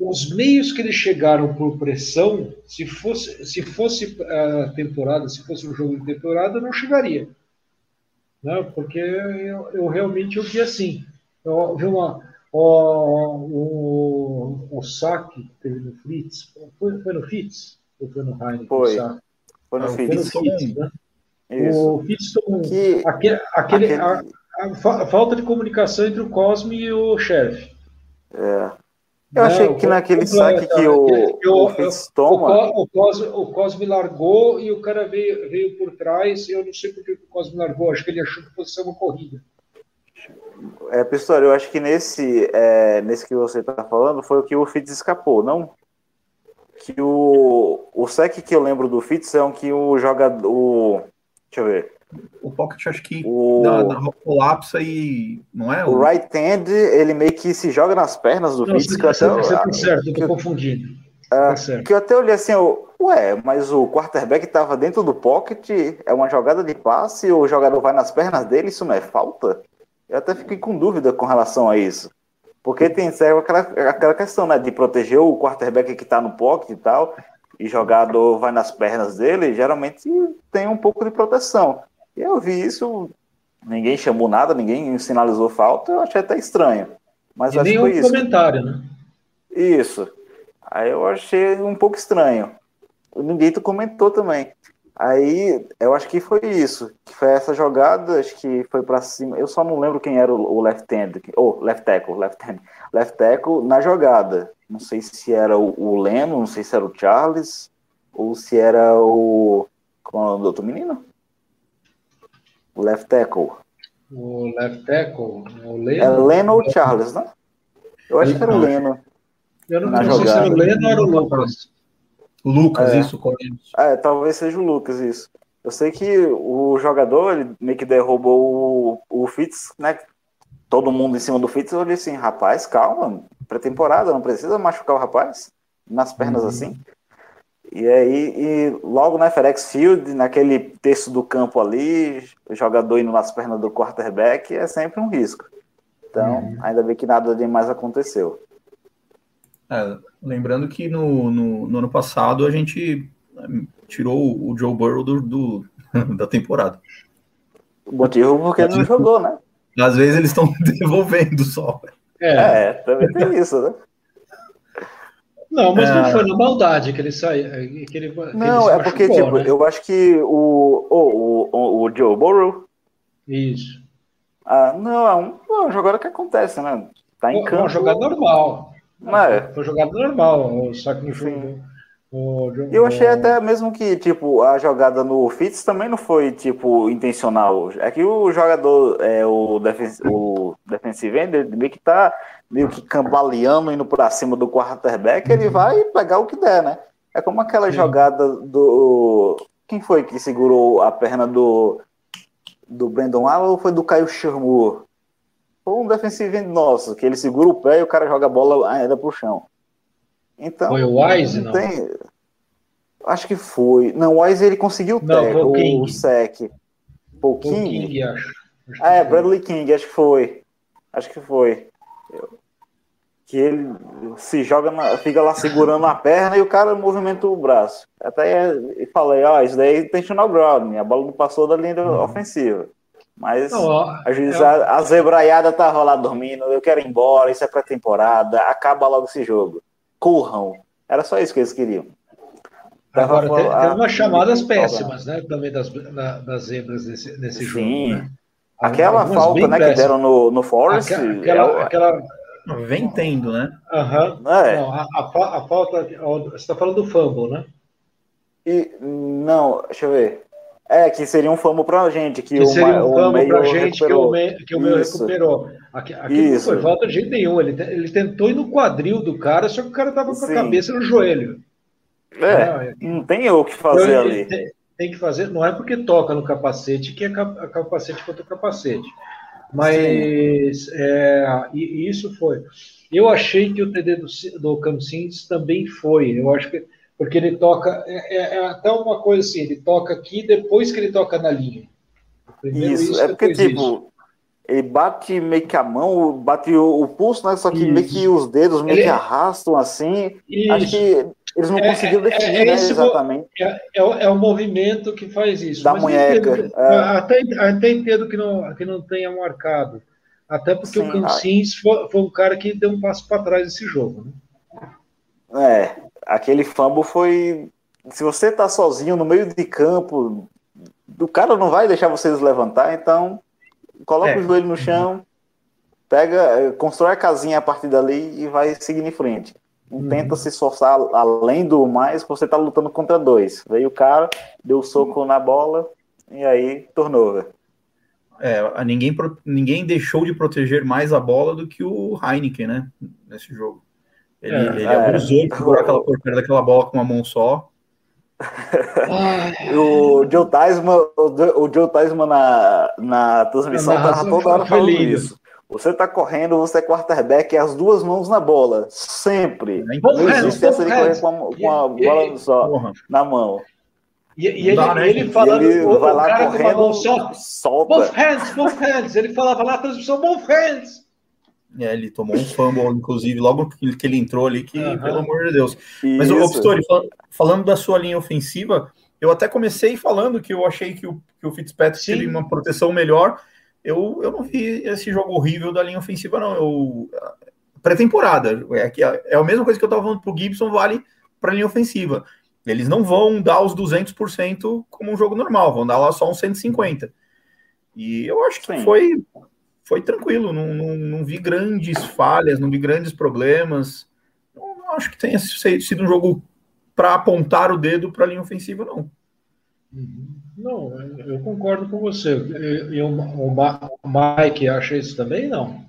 Speaker 5: os meios que eles chegaram por pressão, se fosse, se fosse a temporada, se fosse um jogo de temporada, não chegaria. Né? Porque eu, eu realmente eu vi assim. Eu vi uma, o, o, o saque que teve no Fritz. Foi, foi no Fritz? Ou foi no Heineken?
Speaker 6: Foi. Foi no
Speaker 5: Fritz. Foi no Fritz, né? O Fitzton, que, aquele, aquele, aquele... A, a, a, falta de comunicação entre o Cosme e o chefe.
Speaker 6: É. Eu achei né, que naquele saque que o, que o, o Fitz toma.
Speaker 5: O, Cosme, o Cosme largou e o cara veio, veio por trás. Eu não sei porque o Cosme largou, acho que ele achou que fosse uma corrida.
Speaker 6: É, Pistori, eu acho que nesse, é, nesse que você está falando foi o que o Fitz escapou, não? Que o, o sec que eu lembro do Fitz é um que o jogador. Deixa eu ver.
Speaker 4: O Pocket acho que o... dá, dá colapsa e. Não é?
Speaker 6: O, o right hand, ele meio que se joga nas pernas do Fitz.
Speaker 5: Você, você tá certo, eu tô confundindo.
Speaker 6: tá certo. Que eu até olhei assim, eu, ué, mas o quarterback estava dentro do pocket, é uma jogada de passe, o jogador vai nas pernas dele, isso não é falta? Eu até fiquei com dúvida com relação a isso. Porque tem serve aquela, aquela questão, né, de proteger o quarterback que está no pocket e tal e jogador vai nas pernas dele, geralmente tem um pouco de proteção. E eu vi isso, ninguém chamou nada, ninguém sinalizou falta, eu achei até estranho. Mas
Speaker 5: e
Speaker 6: acho
Speaker 5: nenhum
Speaker 6: que foi isso.
Speaker 5: comentário, né?
Speaker 6: Isso. Aí eu achei um pouco estranho. Ninguém comentou também. Aí eu acho que foi isso, que foi essa jogada, acho que foi para cima. Eu só não lembro quem era o left hand, ou oh, left tackle, left hand, left tackle na jogada. Não sei se era o, Leno, não sei se era o Charles, ou se era o. Como é o nome do outro menino? O left tackle.
Speaker 5: O left tackle? O
Speaker 6: Leno? É Leno ou Charles, né? Eu acho que era o Leno.
Speaker 5: Eu não, não sei se era o Leno ou era o Lucas.
Speaker 4: O Lucas, é. isso, Corinthians.
Speaker 6: É, talvez seja o Lucas, isso. Eu sei que o jogador, ele meio que derrubou o, o Fitz, né? Todo mundo em cima do Fitz, eu disse assim, rapaz, calma, pré-temporada, não precisa machucar o rapaz nas pernas uhum. assim. E aí, e logo na FedEx Field, naquele terço do campo ali, o jogador indo nas pernas do quarterback é sempre um risco. Então, uhum. ainda bem que nada demais aconteceu.
Speaker 4: É, lembrando que no, no, no, ano passado a gente tirou o Joe Burrow do, do da temporada.
Speaker 6: O motivo porque ele não jogou, né?
Speaker 4: Às vezes eles estão devolvendo só.
Speaker 5: É.
Speaker 6: É, também tem isso, né?
Speaker 5: Não, mas não
Speaker 4: É.
Speaker 5: foi na maldade que ele saiu. Que ele, que
Speaker 6: Não, é porque,
Speaker 5: machucou,
Speaker 6: tipo,
Speaker 5: né?
Speaker 6: eu acho que o, o, o, o Joe Burrow,
Speaker 5: Isso.
Speaker 6: ah, não, é um, é uma jogada que acontece, né? Tá em campo.
Speaker 5: uma jogada normal.
Speaker 6: É.
Speaker 5: Foi jogada normal, só que no jogo. o-
Speaker 6: Eu achei até mesmo que, tipo, a jogada no Fitz também não foi, tipo, intencional. É que o jogador, é, o, defen o defensive end, meio que tá meio que cambaleando, indo pra cima do quarterback, ele vai pegar o que der, né? É como aquela
Speaker 5: Sim.
Speaker 6: jogada do... Quem foi que segurou a perna do, do Brandon Allen ou foi do Caio Shermour? Foi um defensive end nosso, que ele segura o pé e o cara joga a bola ainda pro chão. Então,
Speaker 5: Foi o Wise, não?
Speaker 6: tem- Acho que foi. Não, o Wise ele conseguiu o
Speaker 5: Não,
Speaker 6: tec,
Speaker 5: foi o
Speaker 6: o, sec. O King?
Speaker 5: King, acho. Acho
Speaker 6: Ah, é. Bradley King, acho que foi. Acho que foi. Que ele se joga, na- fica lá segurando a perna e o cara movimenta o braço. Até falei, ó, isso daí intentional ground, a bola não passou da linha ofensiva. Mas
Speaker 5: Não, ó,
Speaker 6: a juizada, a zebraiada tava lá dormindo, eu quero ir embora, isso é pré-temporada, acaba logo esse jogo. Corram. Era só isso que eles queriam. Tava
Speaker 5: Agora, tem,
Speaker 6: fal-
Speaker 5: tem
Speaker 6: ah,
Speaker 5: umas chamadas péssimas, né? Também das, da- das zebras nesse, nesse jogo.
Speaker 6: Sim.
Speaker 5: Né?
Speaker 6: Aquela
Speaker 5: Algumas
Speaker 6: falta né, que deram no, no Forest.
Speaker 5: Aquela,
Speaker 6: é
Speaker 5: aquela,
Speaker 6: o-
Speaker 5: aquela-
Speaker 4: Vem tendo, né?
Speaker 5: aham.
Speaker 6: é,
Speaker 5: Não, a, a a falta. Você está falando do fumble, né?
Speaker 6: e, não, deixa eu ver. É, que seria um fumble pra gente, que,
Speaker 5: Que seria um
Speaker 6: o
Speaker 5: fumble
Speaker 6: meio
Speaker 5: pra gente que
Speaker 6: recuperou.
Speaker 5: o, me, que o meu
Speaker 6: Isso.
Speaker 5: recuperou. Aqui, aqui não
Speaker 6: Isso.
Speaker 5: foi falta de jeito nenhum. Ele, ele tentou ir no quadril do cara, só que o cara tava com a cabeça no joelho.
Speaker 6: É,
Speaker 5: Não,
Speaker 6: não tem o que fazer
Speaker 5: Então,
Speaker 6: ali.
Speaker 5: Tem, tem que fazer, não é porque toca no capacete que é ca- capacete contra capacete. Mas é, e- e isso foi. Eu achei que o TD do, do Campsins também foi. Eu acho que porque ele toca é, é- é até uma coisa assim, ele toca aqui depois que ele toca na linha. Primeiro
Speaker 6: Isso, é porque,
Speaker 5: depois isso.
Speaker 6: tipo, ele bate meio que a mão, bate o, o pulso, né? Só que
Speaker 5: Isso.
Speaker 6: meio que os dedos meio
Speaker 5: Ele-
Speaker 6: que arrastam assim. Acho
Speaker 5: Isso.
Speaker 6: que eles não
Speaker 5: É,
Speaker 6: conseguiram
Speaker 5: é,
Speaker 6: definir,
Speaker 5: é
Speaker 6: né, exatamente.
Speaker 5: É, é, o- é o movimento que faz isso.
Speaker 6: Da munheca, é.
Speaker 5: até, até entendo que não, que não tenha marcado. Até porque
Speaker 6: Sim,
Speaker 5: o Cancins foi, foi um cara que deu um passo para trás nesse jogo. Né?
Speaker 6: É, aquele fumble foi. Se você tá sozinho no meio de campo, o cara não vai deixar vocês levantar, então coloca
Speaker 4: É.
Speaker 6: o joelho no chão, pega, constrói a casinha a partir dali e vai seguindo em frente. Não
Speaker 5: Uhum.
Speaker 6: tenta se esforçar além do mais, você tá lutando contra dois. Veio o cara, deu o soco na bola e aí tornou.
Speaker 4: É, ninguém, ninguém deixou de proteger mais a bola do que o Heineken, né? Nesse jogo. Ele,
Speaker 5: É,
Speaker 4: ele abusou de segurar aquela porcaria daquela bola com uma mão só.
Speaker 6: O Joe Tasman, o Jo- o Joe Tasman na, na transmissão
Speaker 5: Na
Speaker 6: tava
Speaker 5: narração
Speaker 6: toda hora falando
Speaker 5: lindo.
Speaker 6: isso. Você tá correndo, você é quarterback, é as duas mãos na bola. Sempre.
Speaker 5: Both
Speaker 6: Não
Speaker 5: hands,
Speaker 6: existe essa de
Speaker 5: both
Speaker 6: correr com a, com a
Speaker 5: E-
Speaker 6: bola só
Speaker 4: Porra.
Speaker 6: na mão.
Speaker 5: E, e ele,
Speaker 4: Dá, né,
Speaker 5: ele falando,
Speaker 6: ele
Speaker 5: o,
Speaker 6: vai
Speaker 5: o
Speaker 6: lá
Speaker 5: cara com uma mão
Speaker 6: correndo,
Speaker 5: só.
Speaker 6: solta.
Speaker 5: Both hands, both hands. Ele falava lá na transmissão, both hands.
Speaker 4: É, ele tomou um fumble, inclusive, logo que ele entrou ali, que,
Speaker 5: Aham.
Speaker 4: pelo amor de Deus. Mas, ô, ô,
Speaker 6: Isso.
Speaker 4: Pistori, fal- falando da sua linha ofensiva, eu até comecei falando que eu achei que o, que o Fitzpatrick
Speaker 5: Sim.
Speaker 4: teve uma proteção melhor. Eu, eu não vi esse jogo horrível da linha ofensiva, não. Eu, pré-temporada. É, que é a mesma coisa que eu estava falando pro Gibson, vale para a linha ofensiva. Eles não vão dar os 200% como um jogo normal, vão dar lá só uns 150%. E eu acho que
Speaker 6: Sim.
Speaker 4: foi, foi tranquilo, não, não, não vi grandes falhas, não vi grandes problemas. Não, não acho que tenha sido um jogo para apontar o dedo para a linha ofensiva, não.
Speaker 5: Não, eu concordo com você. E, o, o Ma- o Mike acha isso também? Não.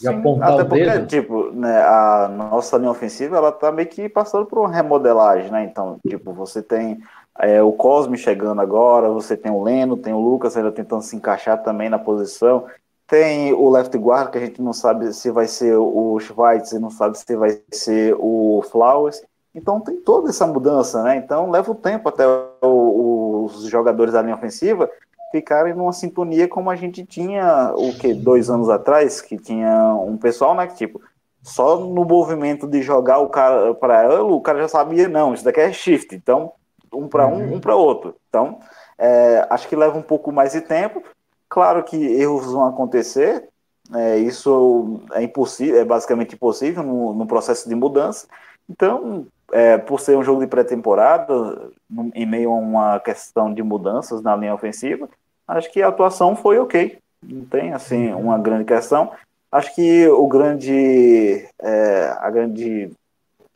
Speaker 5: De
Speaker 6: Sim,
Speaker 5: apontar
Speaker 6: Até
Speaker 5: o
Speaker 6: porque,
Speaker 5: dedo?
Speaker 6: tipo, né, a nossa linha ofensiva, ela tá meio que passando por uma remodelagem, né? Então, tipo, você tem é, o Cosme chegando agora, você tem o Leno, tem o Lucas ainda tentando se encaixar também na posição, tem o left guard, que a gente não sabe se vai ser o Schweitzer, não sabe se vai ser o Flowers. Então tem toda essa mudança, né? Então leva o tempo até o- os jogadores da linha ofensiva ficarem numa sintonia como a gente tinha o que dois anos atrás, que tinha um pessoal, né, que tipo só no movimento de jogar o cara para ela, o cara já sabia não, isso daqui é shift, então um para um, um para outro. Então É, acho que leva um pouco mais de tempo. Claro que erros vão acontecer, é, isso é impossível, é basicamente impossível no, no processo de mudança. Então, é, por ser um jogo de pré-temporada, em meio a uma questão de mudanças na linha ofensiva, acho que a atuação foi ok. Não tem assim uma grande questão. Acho que o grande, é, a grande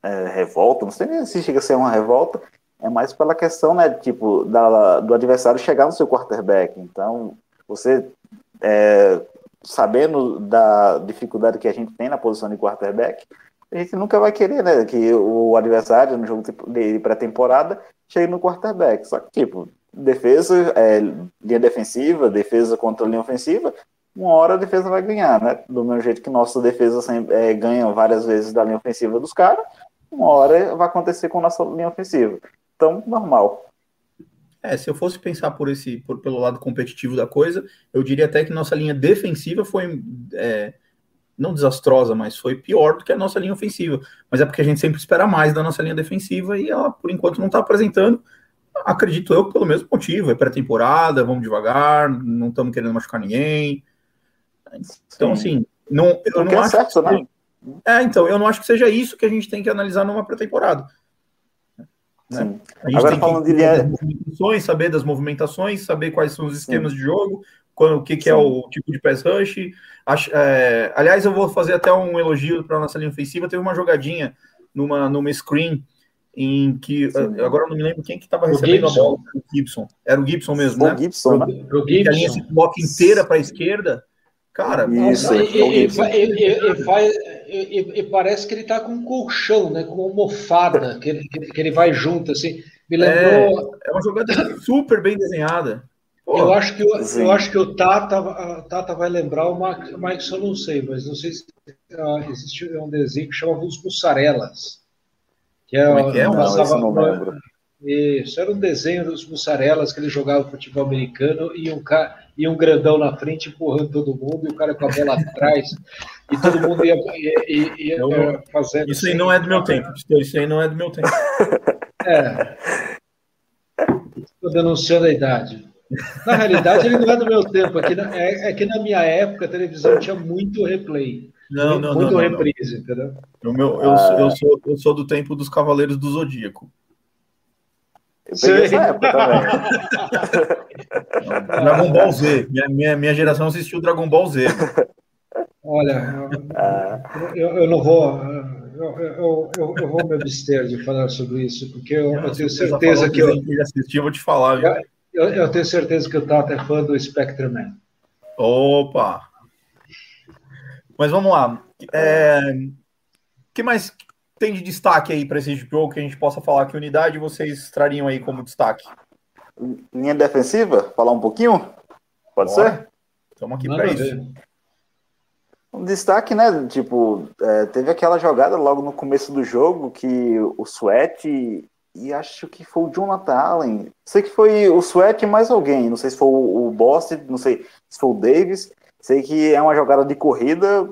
Speaker 6: é, revolta, não sei nem se chega a ser uma revolta, é mais pela questão, né, tipo, da, do adversário chegar no seu quarterback. Então, você é, sabendo da dificuldade que a gente tem na posição de quarterback, a gente nunca vai querer, né, que o adversário no jogo de pré-temporada chegue no quarterback. Só que, tipo, defesa, é, linha defensiva, defesa contra linha ofensiva, uma hora a defesa vai ganhar, né? Do mesmo jeito que nossa defesa sempre, é, ganha várias vezes da linha ofensiva dos caras, uma hora vai acontecer com nossa linha ofensiva. Então, normal.
Speaker 4: É, se eu fosse pensar por esse, por, pelo lado competitivo da coisa, eu diria até que nossa linha defensiva foi é, não desastrosa, mas foi pior do que a nossa linha ofensiva. Mas é porque a gente sempre espera mais da nossa linha defensiva e ela, por enquanto, não está apresentando. Acredito eu pelo mesmo motivo, é pré-temporada, vamos devagar, não estamos querendo machucar ninguém. Então, Sim. assim, não, eu não, não acho. Que... né? É, então, eu não acho que seja isso que a gente tem que analisar numa pré-temporada. Né? A gente Agora, tem falando que de das movimentações, saber das movimentações, saber quais são os esquemas Sim. de jogo, quando, o que, que é o tipo de pass rush. Acho, é, aliás, eu vou fazer até um elogio para a nossa linha ofensiva. Teve uma jogadinha numa, numa screen em que Sim. agora eu não me lembro quem que estava recebendo Gibson. a bola. O Gibson. Era o Gibson mesmo, o né?
Speaker 6: Gibson, né?
Speaker 4: O Gibson. a linha se coloca inteira para a esquerda. Cara,
Speaker 5: isso, e, e, parece que ele está com um colchão, né? Com uma almofada, que ele, que ele vai junto, assim. Me lembrou.
Speaker 4: É, é uma jogada super bem desenhada.
Speaker 5: Pô, eu acho que eu, eu, acho que o Tata, Tata vai lembrar o Mike, eu não sei, mas não sei se uh, existe um desenho que chama Os Mussarelas.
Speaker 4: Que é, Como é que é? Passava, não, não lembro.
Speaker 5: Isso, era um desenho dos mussarelas que ele jogava futebol americano e um, e um grandão na frente empurrando todo mundo e o cara com a bola atrás e todo mundo ia, ia, ia, ia
Speaker 4: eu, fazendo. Isso aí assim. não é do meu tempo, isso aí não é do meu tempo.
Speaker 5: É. Estou denunciando a idade. Na realidade, ele não é do meu tempo. Aqui na, é, é que na minha época a televisão tinha muito replay.
Speaker 4: Não, não,
Speaker 5: muito
Speaker 4: não,
Speaker 5: reprise, não. entendeu?
Speaker 4: O meu, eu, sou, eu, sou, eu sou do tempo dos Cavaleiros do Zodíaco.
Speaker 6: Eu peguei essa época também.
Speaker 4: Dragon Ball Z. Minha, minha, minha geração assistiu Dragon Ball Z.
Speaker 5: Olha, eu, eu, não vou. Eu, eu, eu, eu, vou me abster de falar sobre isso, porque eu, eu tenho certeza que eu.
Speaker 4: assistir, eu vou te falar. Viu?
Speaker 5: Eu, eu, tenho certeza que o Tata é fã do Spectre Man.
Speaker 4: Opa! Mas vamos lá. É, que mais tem de destaque aí para esse jogo que a gente possa falar? Que unidade vocês trariam aí como destaque?
Speaker 6: Linha defensiva? Falar um pouquinho? Pode Bora. ser?
Speaker 4: Estamos aqui para isso.
Speaker 6: Um destaque, né? Tipo, é, teve aquela jogada logo no começo do jogo que o Sweat e, e acho que foi o Jonathan Allen. Sei que foi o Sweat e mais alguém. Não sei se foi o, o Boss, não sei se foi o Davis. Sei que é uma jogada de corrida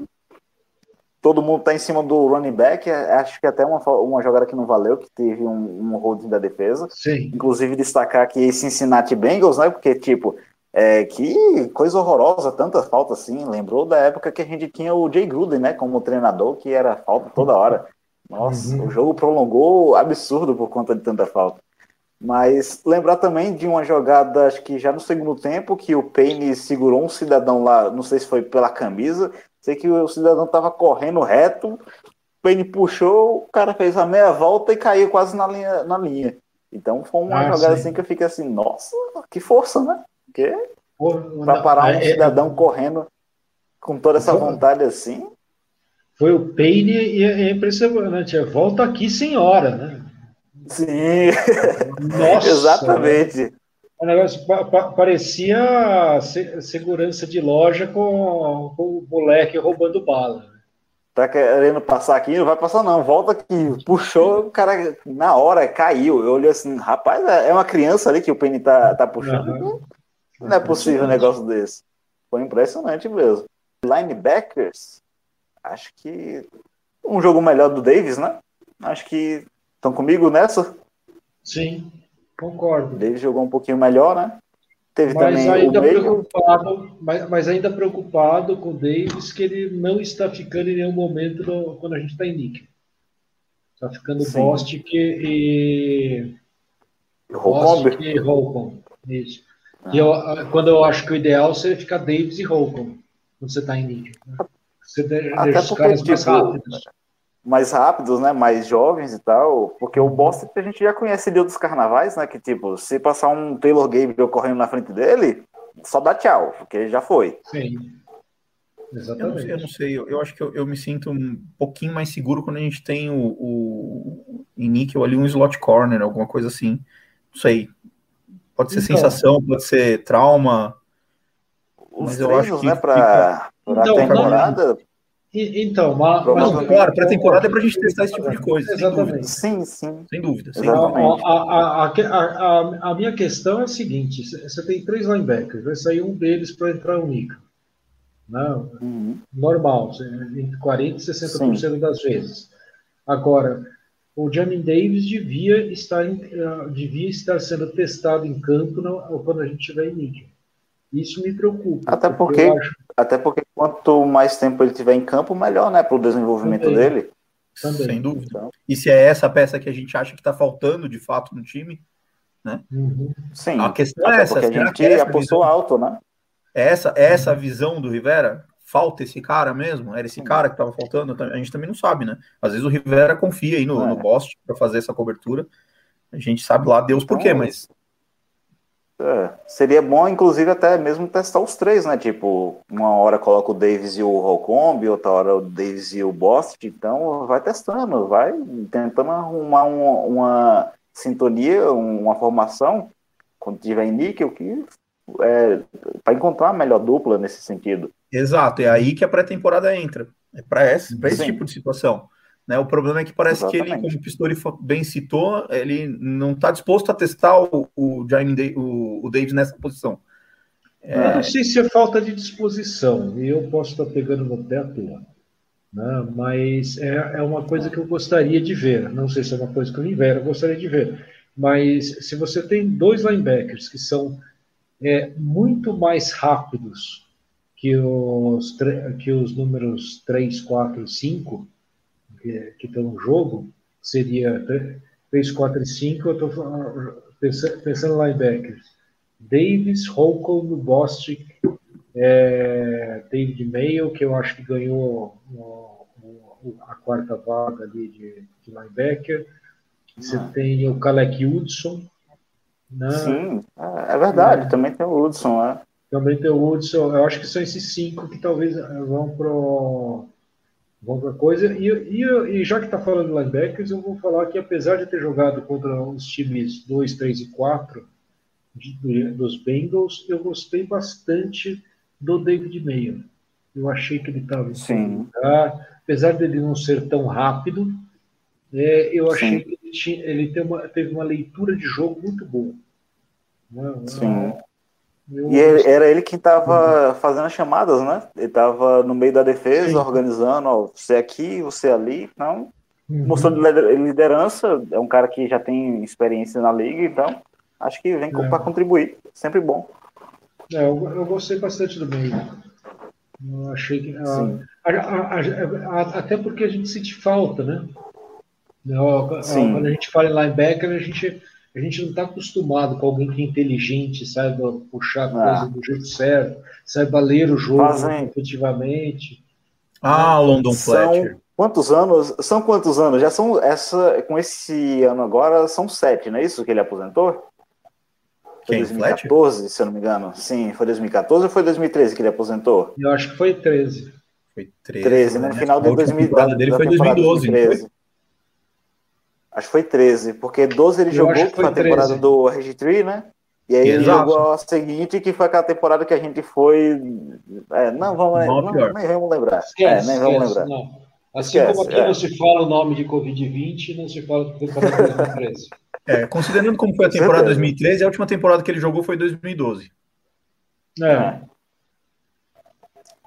Speaker 6: todo mundo está em cima do running back. É, acho que até uma, uma jogada que não valeu, que teve um, um holding da defesa.
Speaker 5: Sim.
Speaker 6: Inclusive destacar que Cincinnati Bengals, né? Porque, tipo, é, que coisa horrorosa, tanta falta assim. Lembrou da época que a gente tinha o Jay Gruden, né? Como treinador, que era falta toda hora. Nossa, uhum. o jogo prolongou absurdo por conta de tanta falta. Mas lembrar também de uma jogada, acho que já no segundo tempo, que o Payne segurou um cidadão lá, não sei se foi pela camisa, Sei que o cidadão estava correndo reto, o Payne puxou, o cara fez a meia volta e caiu quase na linha. Na linha. Então foi uma ah, jogada sim. assim que eu fiquei assim, nossa, que força, né? Porque para parar um é, é, cidadão é, correndo com toda essa vontade assim.
Speaker 5: Foi o Payne e é impressionante. É volta aqui, senhora, né?
Speaker 6: Sim. Nossa, Exatamente.
Speaker 5: O negócio parecia segurança de loja com, com, o moleque roubando bala.
Speaker 6: Tá querendo passar aqui? Não vai passar, não. Volta aqui. Puxou, o cara na hora caiu. Eu olhei assim, rapaz, é, é uma criança ali que o Penny tá, tá puxando. Uhum. Não é possível um negócio desse. Foi impressionante mesmo. Linebackers, acho que um jogo melhor do Davis, né? Acho que estão comigo nessa.
Speaker 5: Sim. Concordo.
Speaker 6: Davis jogou um pouquinho melhor, né? Teve
Speaker 5: Mas
Speaker 6: também
Speaker 5: ainda,
Speaker 6: o meio.
Speaker 5: preocupado, mas, mas ainda preocupado com o Davis, que ele não está ficando em nenhum momento no- quando a gente está em níquel. Está ficando
Speaker 6: Sim.
Speaker 5: Bostic e. Bostic e Holcomb. Isso. E eu, ah, quando eu acho que o ideal seria ficar Davis e Holcomb, quando você está em níquel. né? Você deixa,
Speaker 6: Até
Speaker 5: os caras mais
Speaker 6: tipo,
Speaker 5: rápidos.
Speaker 6: Mais rápidos, né? Mais jovens e tal. Porque o Boston a gente já conhece de outros carnavais, né? Que tipo, se passar um Taylor Gabriel correndo na frente dele, só dá tchau, porque já foi.
Speaker 5: Sim.
Speaker 4: Eu não,
Speaker 5: Exatamente.
Speaker 4: sei, eu não sei, eu, eu acho que eu, eu me sinto um pouquinho mais seguro quando a gente tem o, o em níquel ali um slot corner, alguma coisa assim. Não sei. Pode ser
Speaker 5: Então.
Speaker 4: sensação, pode ser trauma.
Speaker 6: Os
Speaker 4: Mas eu acho que
Speaker 6: né? Pra, pra
Speaker 5: Então,
Speaker 6: temporada.
Speaker 5: E- então, mas,
Speaker 6: Não,
Speaker 4: claro, pré-temporada é pra gente testar esse tipo de coisa, sem
Speaker 5: Exatamente.
Speaker 4: dúvida.
Speaker 6: Sim, sim.
Speaker 4: Sem dúvida, sem dúvida.
Speaker 5: A, a, a, a, a- a minha questão é a seguinte: você tem três linebackers, vai sair um deles para entrar o Nico. Não,
Speaker 6: Uhum.
Speaker 5: normal, entre 40% e 60% das vezes. Agora, o Jamin Davis devia estar, em- eh, devia estar sendo testado em campo quando a gente estiver em níquel. Isso me preocupa.
Speaker 6: Até
Speaker 5: eu
Speaker 6: porque-
Speaker 5: acho
Speaker 6: Até porque quanto mais tempo ele tiver em campo, melhor, né? Pro desenvolvimento
Speaker 5: Também.
Speaker 6: dele.
Speaker 5: também.
Speaker 4: Sem dúvida.
Speaker 6: Então,
Speaker 4: E se é essa peça que a gente acha que tá faltando de fato no time,
Speaker 5: Uhum.
Speaker 6: sim.
Speaker 4: a questão é
Speaker 6: Até
Speaker 4: essa.
Speaker 6: porque a gente
Speaker 4: que é essa
Speaker 6: apostou
Speaker 4: visão,
Speaker 6: alto, né?
Speaker 4: é essa, é essa visão do Rivera? Falta esse cara mesmo? Era esse cara que tava faltando? A gente também não sabe, né? Às vezes o Rivera confia aí no,
Speaker 6: É.
Speaker 4: no Boston para fazer essa cobertura. A gente sabe lá Deus por quê, mas
Speaker 6: É, seria bom, inclusive, até mesmo testar os três, né? Tipo, uma hora coloca o Davis e o Holcomb, outra hora o Davis e o Boston. Então, vai testando, vai tentando arrumar uma, uma sintonia, uma formação, quando tiver em níquel, que é, para encontrar a melhor dupla nesse sentido.
Speaker 4: Exato, é aí que a pré-temporada entra. É para esse, pra esse
Speaker 6: Sim.
Speaker 4: tipo de situação. Né? O problema é que parece que ele,
Speaker 6: Exatamente.
Speaker 4: como o Pistori bem citou, ele não está disposto a testar o, o, Jaime o, o Davis nessa posição.
Speaker 5: Eu não sei se é falta de disposição, e eu posso estar pegando no pé à toa, né? mas é, é uma coisa que eu gostaria de ver. Não sei se é uma coisa que o Rivera gostaria de ver, mas se você tem dois linebackers que são é, muito mais rápidos que os, que os números 3, 4 e 5 que, que estão no jogo, seria 3, 4 e 5, eu estou pensando, pensando em linebackers. Davis, Holcomb, Bostic, é, David Mayo, que eu acho que ganhou o- a quarta vaga ali de, de linebacker. Você
Speaker 6: Ah.
Speaker 5: tem o Kalek Hudson, né?
Speaker 6: Sim, é, é verdade. Também tem o Hudson, né?
Speaker 5: Também tem o Hudson. Eu acho que são esses cinco que talvez vão pro para coisa. E, e, e já que está falando de linebackers, eu vou falar que apesar de ter jogado contra os times 2, 3 e 4 de- do- dos Bengals, eu gostei bastante do David Mayer. Eu achei que ele estava em. Apesar dele não ser tão rápido, é, eu achei
Speaker 6: Sim.
Speaker 5: que ele, tinha, ele teve, uma, teve uma leitura de jogo muito boa. Né?
Speaker 6: Sim. E ele- era ele que estava fazendo as chamadas, né? Ele estava no meio da defesa,
Speaker 5: Sim.
Speaker 6: organizando, ó, você aqui, você ali, então
Speaker 5: Uhum.
Speaker 6: mostrou lider- liderança, é um cara que já tem experiência na liga, então acho que vem
Speaker 5: É.
Speaker 6: para contribuir, sempre bom.
Speaker 5: É, eu, eu gostei bastante do meio. Eu achei que. a- a- a- até porque a gente sente falta, né? Quando a gente fala em linebacker, a gente, a gente não está acostumado com alguém que é inteligente, saiba puxar a
Speaker 6: Ah.
Speaker 5: coisa do jeito certo, saiba ler o jogo
Speaker 6: Fazem-
Speaker 5: efetivamente.
Speaker 4: Ah, London
Speaker 6: São
Speaker 4: Fletcher.
Speaker 6: quantos anos? São quantos anos? Já são essa com esse ano agora são sete, não é isso que ele aposentou? Foi
Speaker 4: Quem,
Speaker 6: 2014, se eu não me engano. Sim, foi 2014 ou foi 2013 que ele aposentou?
Speaker 5: Eu acho que foi 13.
Speaker 4: Foi 13,
Speaker 6: 13, né? No final de
Speaker 4: última
Speaker 6: 2000,
Speaker 4: temporada
Speaker 6: da-
Speaker 4: dele
Speaker 6: da
Speaker 4: foi
Speaker 6: temporada
Speaker 4: 2012, não foi?
Speaker 6: 2013. Acho que foi 13, porque 12 ele
Speaker 5: Eu
Speaker 6: jogou, a temporada
Speaker 5: 13.
Speaker 6: do Registry, né? E aí ele
Speaker 4: Exato.
Speaker 6: jogou a seguinte, que foi aquela temporada que a gente foi. é, não vamos não,
Speaker 4: pior.
Speaker 6: nem vamos lembrar. É,
Speaker 5: Esquece,
Speaker 6: nem vamos
Speaker 5: esquece,
Speaker 6: lembrar.
Speaker 5: não. Assim
Speaker 6: Esquece,
Speaker 5: como aqui
Speaker 6: é.
Speaker 5: não se fala o nome de Covid-20, não se fala do temporada de 2013.
Speaker 4: É, considerando como foi a temporada
Speaker 6: certeza.
Speaker 4: 2013, a última temporada que ele jogou foi 2012.
Speaker 5: É.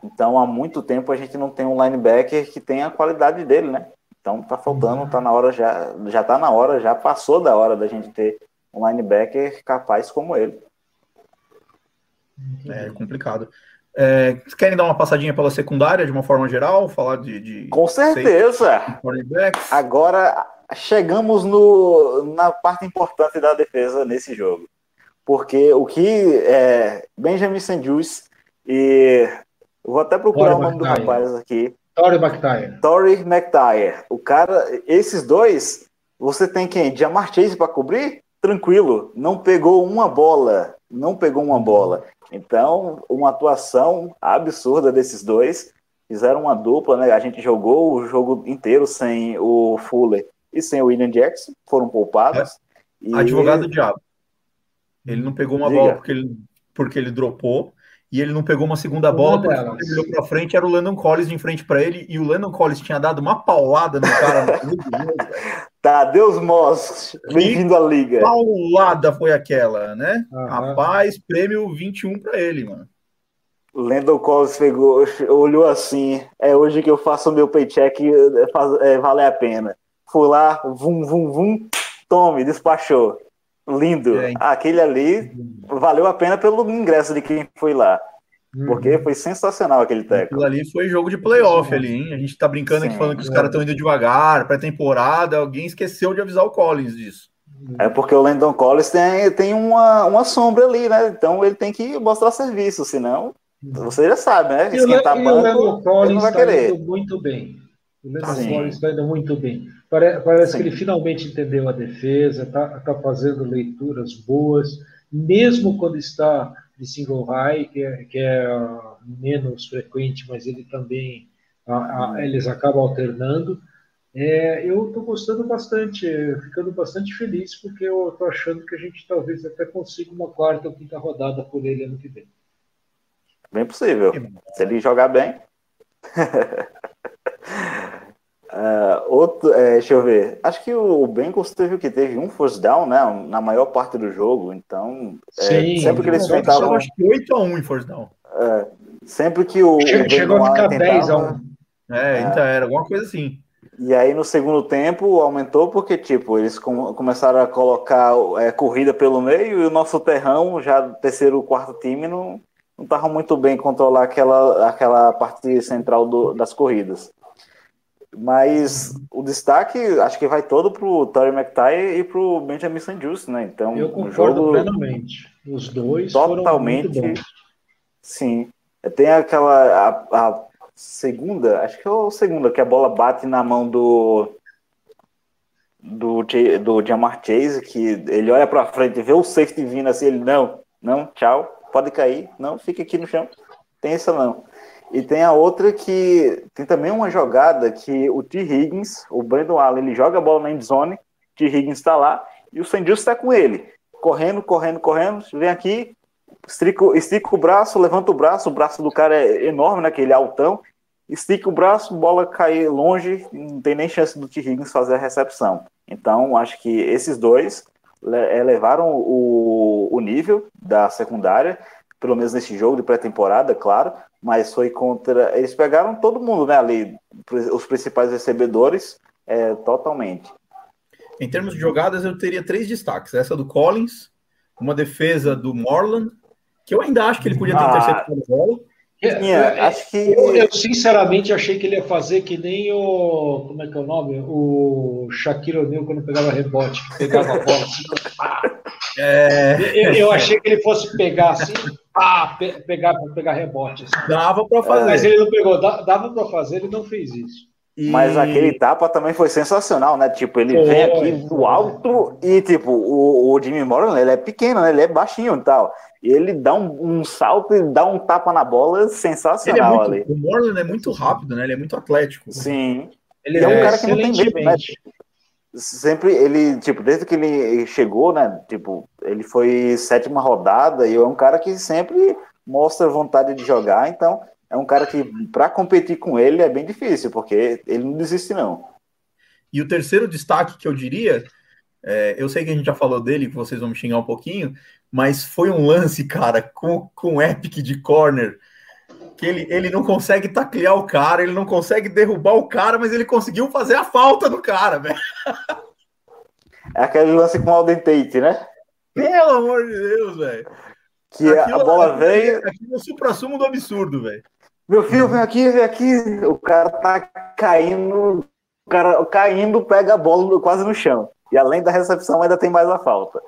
Speaker 6: Então há muito tempo a gente não tem um linebacker que tenha a qualidade dele, né? Então tá faltando, tá na hora já, já tá na hora, já passou da hora da gente ter um linebacker capaz como ele.
Speaker 4: É complicado. É, querem dar uma passadinha pela secundária de uma forma geral? Falar de. de
Speaker 6: Com certeza! Agora chegamos no, na parte importante da defesa nesse jogo. Porque o que é, Benjamin Sandus e. Vou até procurar o nome do rapaz aqui.
Speaker 5: Tory McTire.
Speaker 6: Tory McTire. O cara, esses dois, você tem quem? Jamar Chase para cobrir? Tranquilo, não pegou uma bola. Não pegou uma bola. Então, uma atuação absurda desses dois. Fizeram uma dupla, né? A gente jogou o jogo inteiro sem o Fuller e sem o William Jackson, foram poupados.
Speaker 4: É. E... Advogado do diabo. Ele não pegou uma Diga. bola porque ele, porque ele dropou, e ele não pegou uma segunda bola porque ele olhou para frente, era o Landon Collins em frente para ele, e o Landon Collins tinha dado uma paulada no cara no
Speaker 6: Tá, Deus Moss, bem-vindo à liga.
Speaker 4: Paulada foi aquela, né? Uhum. Rapaz, prêmio 21 para ele, mano.
Speaker 6: Landon Collins pegou, olhou assim, é hoje que eu faço o meu paycheck, faz, é, vale a pena. Fui lá, vum, vum, vum, tome, despachou. Lindo. É, Aquele ali valeu a pena pelo ingresso de quem foi lá. Porque uhum. foi sensacional aquele teco.
Speaker 4: Aquilo ali foi jogo de playoff ali, hein? A gente tá brincando Sim, aqui falando que os caras estão indo devagar, pré-temporada. Alguém esqueceu de avisar o Collins disso.
Speaker 6: É porque o Landon Collins tem, tem uma, uma sombra ali, né? Então ele tem que mostrar serviço, senão você já sabe, né?
Speaker 5: Esquentar banco, o Landon Collins não vai tá querer. muito bem. O Landon Collins está indo muito bem. Parece Sim. que ele finalmente entendeu a defesa, está tá fazendo leituras boas, mesmo quando está de single high, que é, que é uh, menos frequente, mas ele também uh, uh, eles acabam alternando. É, eu estou gostando bastante, ficando bastante feliz, porque eu estou achando que a gente talvez até consiga uma quarta ou quinta rodada por ele ano que vem.
Speaker 6: Bem possível. Se ele jogar bem. Uh, outro, é, deixa eu ver. Acho que o Bengals teve o que? Teve um first down, né? Na maior parte do jogo. Então, é, Sim, sempre que eles enfrentavam.
Speaker 4: Acho que 8 a 1 em first down.
Speaker 6: É, sempre que o.
Speaker 5: Chegou, o chegou a ficar tentava, 10 a 1.
Speaker 4: É, então era alguma coisa assim.
Speaker 6: E aí no segundo tempo aumentou porque, tipo, eles com, começaram a colocar é, corrida pelo meio e o nosso terrão, já terceiro quarto time, não, não tava muito bem controlar aquela, aquela parte central do, das corridas. Mas o destaque acho que vai todo para o Terry McTye e para o Benjamin Sanjus, né? Então,
Speaker 5: eu concordo jogo plenamente. Os dois totalmente.
Speaker 6: Sim. Tem aquela a, a, segunda, acho que é a segunda que a bola bate na mão do do do Jamar Chase que ele olha para frente, vê o safety vindo assim, ele não, não, tchau, pode cair, não, fica aqui no chão. Tem essa não. E tem a outra que tem também uma jogada que o T. Higgins, o Brandon Allen, ele joga a bola na endzone, T. Higgins está lá e o Sandils está com ele, correndo, correndo, correndo, vem aqui, estica, estica o braço, levanta o braço, o braço do cara é enorme, né, que ele é altão, estica o braço, bola cai longe, não tem nem chance do T. Higgins fazer a recepção. Então, acho que esses dois elevaram o, o nível da secundária, pelo menos nesse jogo de pré-temporada, claro, mas foi contra. Eles pegaram todo mundo, né? Ali, os principais recebedores, é, totalmente.
Speaker 4: Em termos de jogadas, eu teria três destaques: essa do Collins, uma defesa do Morland, que eu ainda acho que ele podia ter ah, interceptado a bola.
Speaker 5: É, acho que eu, eu, sinceramente achei que ele ia fazer que nem o como é que é o nome o Shaquille O'Neal quando pegava rebote pegava a bola assim, é... eu, eu, achei que ele fosse pegar assim pá, pegar pegar rebote assim.
Speaker 4: dava para fazer
Speaker 5: mas ele não pegou dava para fazer ele não fez isso
Speaker 6: e... Mas aquele tapa também foi sensacional, né? Tipo, ele foi, vem aqui do alto e, tipo, o, o Jimmy Morgan, ele é pequeno, né? Ele é baixinho e tal. E ele dá um, um, salto e dá um tapa na bola sensacional
Speaker 4: é muito,
Speaker 6: ali.
Speaker 4: O Morgan é muito rápido, né? Ele é muito atlético.
Speaker 6: Sim. Ele é, é um cara que não tem medo, né? Sempre ele, tipo, desde que ele chegou, né? Tipo, ele foi sétima rodada e é um cara que sempre mostra vontade de jogar, então é um cara que, para competir com ele, é bem difícil, porque ele não desiste, não.
Speaker 4: E o terceiro destaque que eu diria, é, eu sei que a gente já falou dele, que vocês vão me xingar um pouquinho, mas foi um lance, cara, com, com epic de corner, que ele, ele não consegue taclear o cara, ele não consegue derrubar o cara, mas ele conseguiu fazer a falta do cara, velho.
Speaker 6: É aquele lance com o Alden Tate, né?
Speaker 4: Pelo amor de Deus, velho.
Speaker 6: Que
Speaker 4: Aquilo-
Speaker 6: a bola veio,
Speaker 4: é- Aquilo é o supra-sumo do absurdo, velho.
Speaker 6: meu filho, vem aqui, vem aqui. O cara tá caindo, o cara caindo, pega a bola quase no chão. E além da recepção, ainda tem mais a falta.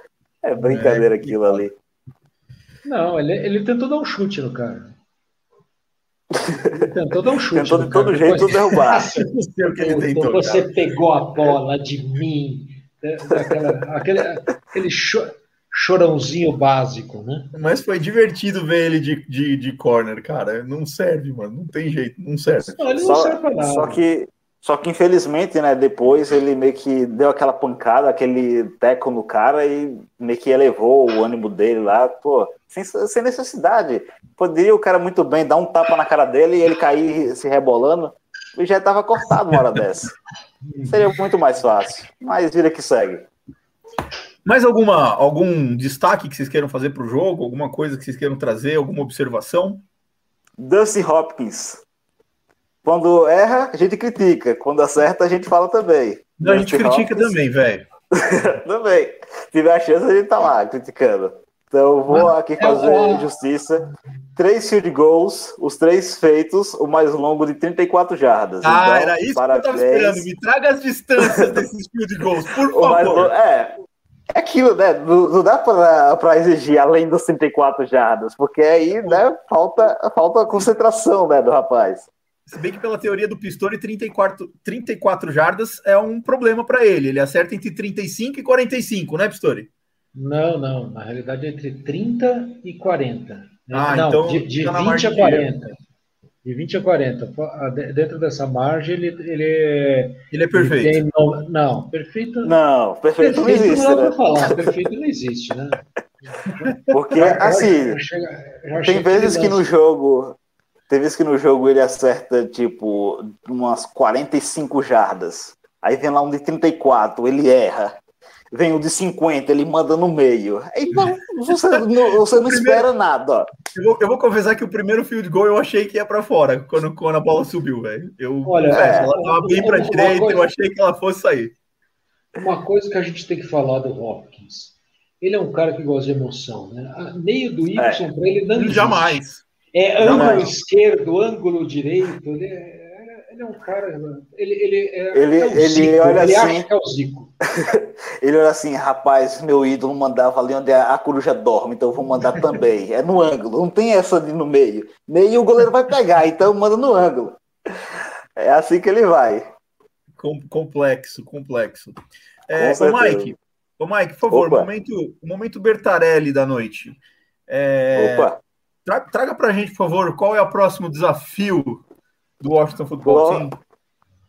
Speaker 6: É brincadeira
Speaker 4: É,
Speaker 6: aquilo ali.
Speaker 5: Não, ele, ele tentou dar um chute no cara. Ele tentou dar um chute.
Speaker 6: Tentou
Speaker 5: no
Speaker 6: de todo
Speaker 5: cara.
Speaker 6: jeito
Speaker 5: Depois-
Speaker 6: derrubar.
Speaker 4: Não sei o que ele tentou.
Speaker 5: Você
Speaker 4: cara.
Speaker 5: pegou a bola de mim. né, daquela- aquele aquele cho- chorãozinho básico, né?
Speaker 4: Mas foi divertido ver ele de, de, de corner, cara. Não serve, mano. Não tem jeito, não serve.
Speaker 5: Não, ele não
Speaker 6: Só,
Speaker 5: serve pra nada.
Speaker 6: só que, só que infelizmente, né, depois ele meio que deu aquela pancada, aquele teco no cara e meio que elevou o ânimo dele lá, pô, sem, sem necessidade. Poderia o cara muito bem dar um tapa na cara dele e ele cair se rebolando e já tava cortado uma hora dessa. Seria muito mais fácil. Mas vira que segue.
Speaker 4: Mais alguma, algum destaque que vocês queiram fazer pro jogo? Alguma coisa que vocês queiram trazer? Alguma observação?
Speaker 6: Dusty Hopkins. Quando erra, a gente critica. Quando acerta, a gente fala também.
Speaker 4: Não, a gente critica também, velho.
Speaker 6: Também. Se tiver a chance, a gente tá lá criticando. Então, eu vou aqui fazer
Speaker 5: é-
Speaker 6: justiça. Três field goals, os três feitos, o mais longo de 34 jardas.
Speaker 4: Ah,
Speaker 6: Então,
Speaker 4: era isso que eu tava
Speaker 6: parabéns.
Speaker 4: esperando. Me traga as distâncias desses field goals, por
Speaker 6: O
Speaker 4: favor.
Speaker 6: longo- é, é aquilo, né? Não, não dá pra, pra exigir além dos 34 jardas, porque aí, né, falta, falta concentração, né, do rapaz.
Speaker 4: Se bem que pela teoria do Pistori, 34, 34 jardas é um problema para ele. Ele acerta entre 35 e 45, né, Pistori?
Speaker 5: Não, não. Na realidade é entre 30 e 40. né?
Speaker 4: Ah,
Speaker 5: não,
Speaker 4: então
Speaker 5: de, de
Speaker 4: tá na
Speaker 5: 20
Speaker 4: margem
Speaker 5: a
Speaker 4: de erro.
Speaker 5: 40. De 20 a 40. Pô, a- de- Dentro dessa margem, ele, ele, é-
Speaker 4: Ele é
Speaker 5: ele
Speaker 4: perfeito.
Speaker 5: tem. no- Não, perfeito.
Speaker 6: Não, perfeito, não
Speaker 5: perfeito
Speaker 6: existe,
Speaker 5: não dá
Speaker 6: né?
Speaker 5: falar. Perfeito não existe, né?
Speaker 6: Porque,
Speaker 5: Já-
Speaker 6: assim,
Speaker 5: já chega- já
Speaker 6: Tem vezes que no jogo. Tem vezes que no jogo ele acerta, tipo, umas 45 jardas. Aí vem lá um de 34, ele erra. Vem o de 50, ele manda no meio. Aí não, você não, você não espera nada, ó.
Speaker 4: Eu vou, eu vou confessar que o primeiro field goal eu achei que ia para fora quando, quando a bola subiu, velho. Eu,
Speaker 5: Olha,
Speaker 6: é,
Speaker 4: ela tava bem para
Speaker 5: uma
Speaker 4: direita,
Speaker 5: coisa-
Speaker 4: eu achei que ela fosse sair.
Speaker 5: Uma coisa que a gente tem que falar do Hopkins. Ele é um cara que gosta de emoção, né? Meio do Y para ele não existe.
Speaker 4: Jamais.
Speaker 5: É ângulo esquerdo, ângulo direito. Ele é, ele é um cara. Ele, ele, é,
Speaker 6: Ele-
Speaker 5: é
Speaker 6: ele
Speaker 5: Zico,
Speaker 6: olha
Speaker 5: ele
Speaker 6: assim-
Speaker 5: acha que é o Zico.
Speaker 6: Ele olha assim, rapaz, meu ídolo mandava ali onde a, a coruja dorme, então eu vou mandar também. É no ângulo, não tem essa ali no meio. Meio o goleiro vai pegar, então manda no ângulo. É assim que ele vai.
Speaker 4: Com- complexo, complexo.
Speaker 6: Com
Speaker 4: É, ô,
Speaker 6: certeza.
Speaker 4: Mike, ô, Mike, por favor,
Speaker 6: Opa.
Speaker 4: momento, momento Bertarelli da noite. É,
Speaker 6: Opa.
Speaker 4: Tra- traga pra gente, por favor, qual é o próximo desafio do Washington Football Team?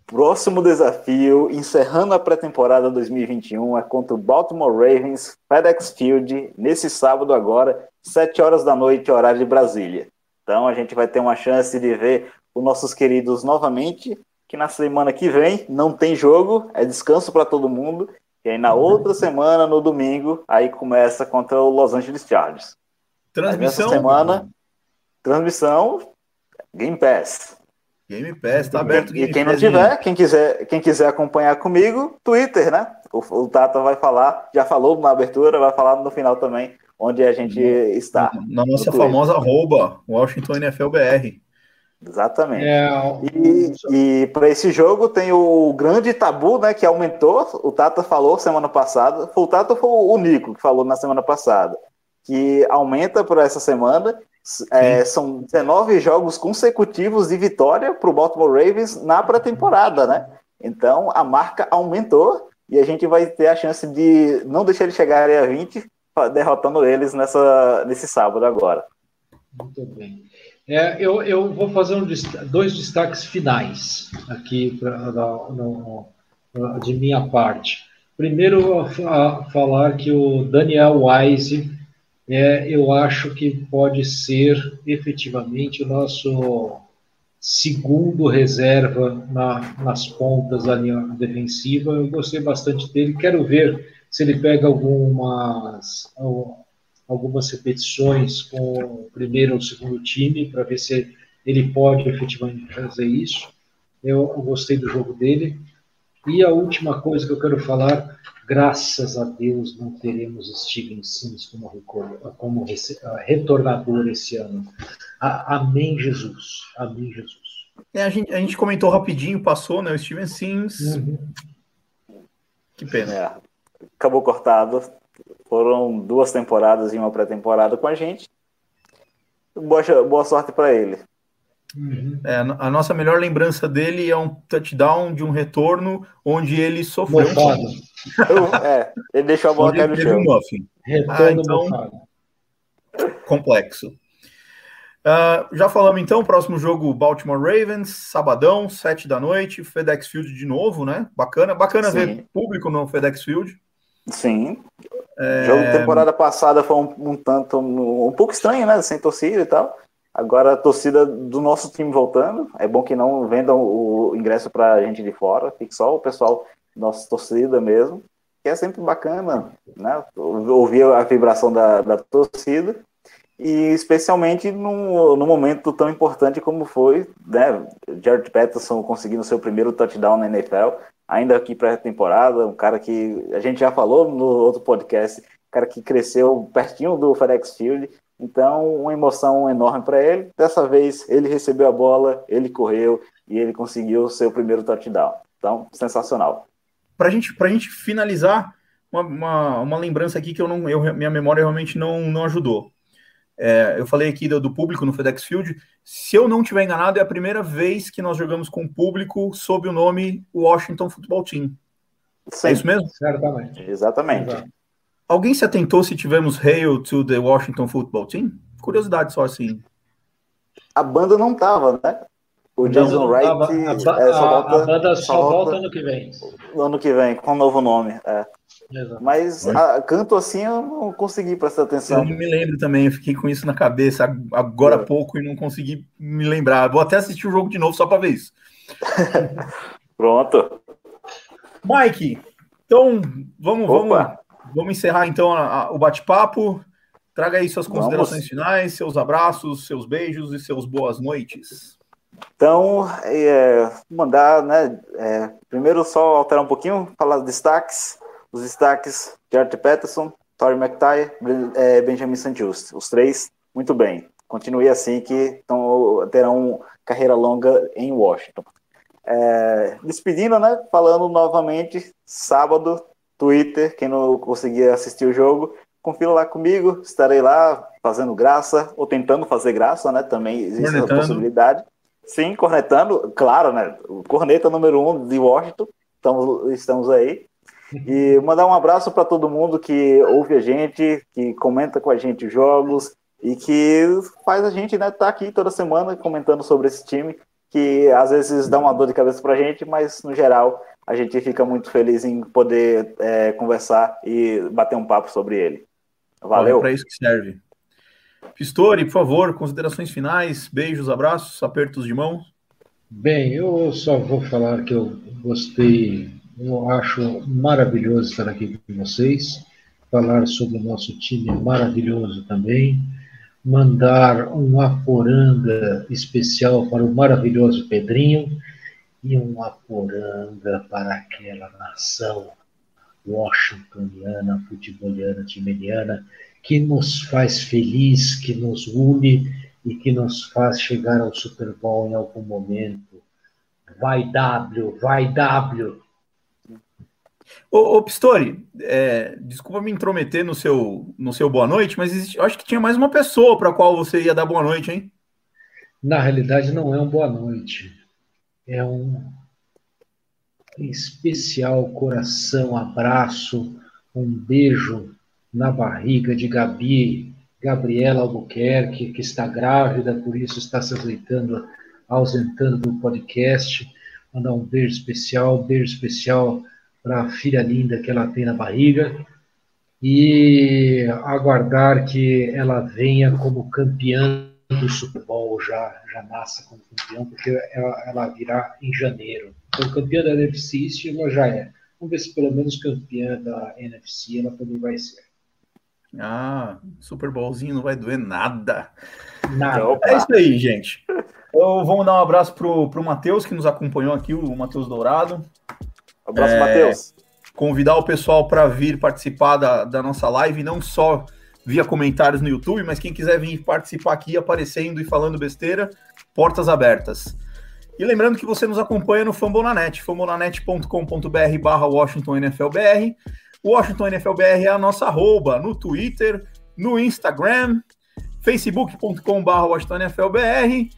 Speaker 6: Próximo desafio, encerrando a pré-temporada 2021, é contra o Baltimore Ravens, FedEx Field, nesse sábado agora, 7 horas da noite, horário de Brasília. Então a gente vai ter uma chance de ver os nossos queridos novamente, que na semana que vem não tem jogo, é descanso para todo mundo, e aí na outra semana, no domingo, aí começa contra o Los Angeles Chargers.
Speaker 4: Transmissão
Speaker 6: semana, transmissão, Game Pass.
Speaker 4: Game Pass, tá aberto o
Speaker 6: E
Speaker 4: Game
Speaker 6: quem não
Speaker 4: Pass,
Speaker 6: tiver, quem quiser, quem quiser acompanhar comigo, Twitter, né? O, o Tata vai falar, já falou na abertura, vai falar no final também, onde a gente está.
Speaker 4: Na nossa
Speaker 6: No
Speaker 4: famosa arroba, Washington NFL BR.
Speaker 6: Exatamente.
Speaker 5: É,
Speaker 6: E, e para esse jogo tem o grande tabu, né? Que aumentou. O Tata falou semana passada. Foi o Tata foi o Nico que falou na semana passada. Que aumenta para essa semana. É, são 19 jogos consecutivos de vitória para o Baltimore Ravens na pré-temporada, né? Então a marca aumentou e a gente vai ter a chance de não deixar eles chegarem a 20, derrotando eles nessa, nesse sábado agora.
Speaker 5: Muito bem. É, eu, eu vou fazer um dois destaques finais aqui pra, no- no- de minha parte. Primeiro, a, a falar que o Daniel Wise, é, eu acho que pode ser efetivamente o nosso segundo reserva na- nas pontas da linha defensiva. Eu gostei bastante dele. Quero ver se ele pega algumas algumas repetições com o primeiro ou segundo time para ver se ele pode efetivamente fazer isso. Eu, gostei do jogo dele. E a última coisa que eu quero falar, Graças a Deus não teremos Steven Sims como, como retornador esse ano. Amém, Jesus. Amém, Jesus.
Speaker 4: É, a, gente, a gente comentou rapidinho, passou, né? O Steven Sims. Uhum. Que pena.
Speaker 6: É, acabou cortado. Foram duas temporadas e uma pré-temporada com a gente. Boa, boa sorte para ele.
Speaker 4: Uhum. É, a nossa melhor lembrança dele é um touchdown de um retorno onde ele sofreu.
Speaker 6: Um... é, ele deixou a bola cair no chão. Um
Speaker 4: ah, então, complexo. Uh, já falamos então, próximo jogo Baltimore Ravens, sabadão, sete da noite, FedEx Field de novo, né? Bacana, bacana Sim. ver público no FedEx Field.
Speaker 6: Sim. É... O jogo de temporada passada foi um, um tanto um, um pouco estranho, né? Sem torcida e tal. Agora a torcida do nosso time voltando. É bom que não vendam o ingresso para gente de fora, fique só o pessoal nossa torcida mesmo, que é sempre bacana, né? Ouvir a vibração da, da torcida e especialmente num, num momento tão importante como foi, né? Jared Patterson conseguindo seu primeiro touchdown na NFL, ainda aqui pré-temporada, um cara que a gente já falou no outro podcast, um cara que cresceu pertinho do FedEx Field, então, uma emoção enorme para ele. Dessa vez, ele recebeu a bola, ele correu e ele conseguiu o seu primeiro touchdown. Então, sensacional.
Speaker 4: Para gente, a gente finalizar, uma, uma, uma, lembrança aqui que eu não, eu, minha memória realmente não, não ajudou. É, eu falei aqui do, do, público no FedEx Field. Se eu não estiver enganado, é a primeira vez que nós jogamos com o público sob o nome Washington Football Team. Sim, é isso mesmo?
Speaker 6: Certamente. Exatamente. Exato.
Speaker 4: Alguém se atentou se tivemos Hail to the Washington Football Team? Curiosidade só assim.
Speaker 6: A banda não tava, né?
Speaker 5: O Jason Wright. A, é, só volta, a, banda só, volta, volta ano que vem.
Speaker 6: No ano que vem, com um novo nome. É. Mas a, canto assim eu não consegui prestar atenção.
Speaker 4: Eu não me lembro também, eu fiquei com isso na cabeça agora há é. pouco e não consegui me lembrar. Vou até assistir o jogo de novo só para ver isso.
Speaker 6: Pronto.
Speaker 4: Mike, então vamos, vamos Vamos encerrar então a, a, o bate-papo. Traga aí suas considerações Vamos. finais, seus abraços, seus beijos e seus boas noites.
Speaker 6: Então, é, mandar, né? É, primeiro, só alterar um pouquinho, falar dos destaques. Os destaques: Jared Peterson, Tori McTye, é, Benjamin St. Just. Os três, muito bem. Continue assim, que tão, terão carreira longa em Washington. É, despedindo, né? Falando novamente, sábado Twitter, quem não conseguir assistir o jogo, confira lá comigo, estarei lá fazendo graça, ou tentando fazer graça, né? Também existe cornetando. essa possibilidade. Sim, cornetando, claro, né? O corneta número um de Washington, estamos, estamos aí. E mandar um abraço para todo mundo que ouve a gente, que comenta com a gente os jogos e que faz a gente né, estar tá aqui toda semana comentando sobre esse time, que às vezes dá uma dor de cabeça para a gente, mas no geral a gente fica muito feliz em poder é, conversar e bater um papo sobre ele. Valeu.
Speaker 4: É para isso que serve. Pistori, por favor, considerações finais, beijos, abraços, apertos de mão.
Speaker 5: Bem, eu só vou falar que eu gostei, eu acho maravilhoso estar aqui com vocês, falar sobre o nosso time maravilhoso também, mandar um aporanga especial para o maravilhoso Pedrinho, e uma poranga para aquela nação washingtoniana, futeboliana, timeniana, que nos faz feliz, que nos une e que nos faz chegar ao Super Bowl em algum momento. Vai W, vai W.
Speaker 4: Ô, ô Pistori, é, desculpa me intrometer no seu, no seu boa noite, mas existe, acho que tinha mais uma pessoa para a qual você ia dar boa noite, hein?
Speaker 5: Na realidade, não é um boa noite é um especial coração, abraço, um beijo na barriga de Gabi, Gabriela Albuquerque, que está grávida, por isso está se ausentando, ausentando do podcast. Mandar um beijo especial, um beijo especial para a filha linda que ela tem na barriga e aguardar que ela venha como campeã do Super Bowl já, já nasça como campeão, porque ela, ela virá em janeiro. Então, campeã da NFC East ela já é. Vamos ver se pelo menos campeã da NFC ela também vai ser.
Speaker 4: Ah, Super Bowlzinho não vai doer nada. Nada. É isso aí, gente. Então, vamos dar um abraço pro, pro Matheus, que nos acompanhou aqui, o Matheus Dourado.
Speaker 6: Um abraço, é... Matheus.
Speaker 4: convidar o pessoal para vir participar da, da nossa live, não só via comentários no YouTube, mas quem quiser vir participar aqui aparecendo e falando besteira, portas abertas. E lembrando que você nos acompanha no Fambonanet, fambonanet.com.br barra Washington NFLBR. Washington NFLBR é a nossa arroba no Twitter, no Instagram, facebook.com barra Washington NFLBR.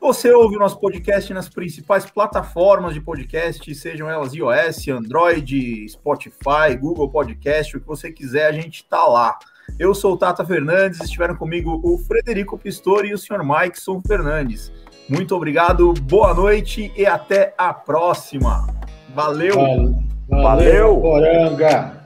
Speaker 4: Você ouve o nosso podcast nas principais plataformas de podcast, sejam elas iOS, Android, Spotify, Google Podcast, o que você quiser, a gente está lá. Eu sou o Tata Fernandes, estiveram comigo o Frederico Pistori e o senhor Mikeson Fernandes. Muito obrigado, boa noite e até a próxima. Valeu!
Speaker 5: Valeu! Valeu. Poranga!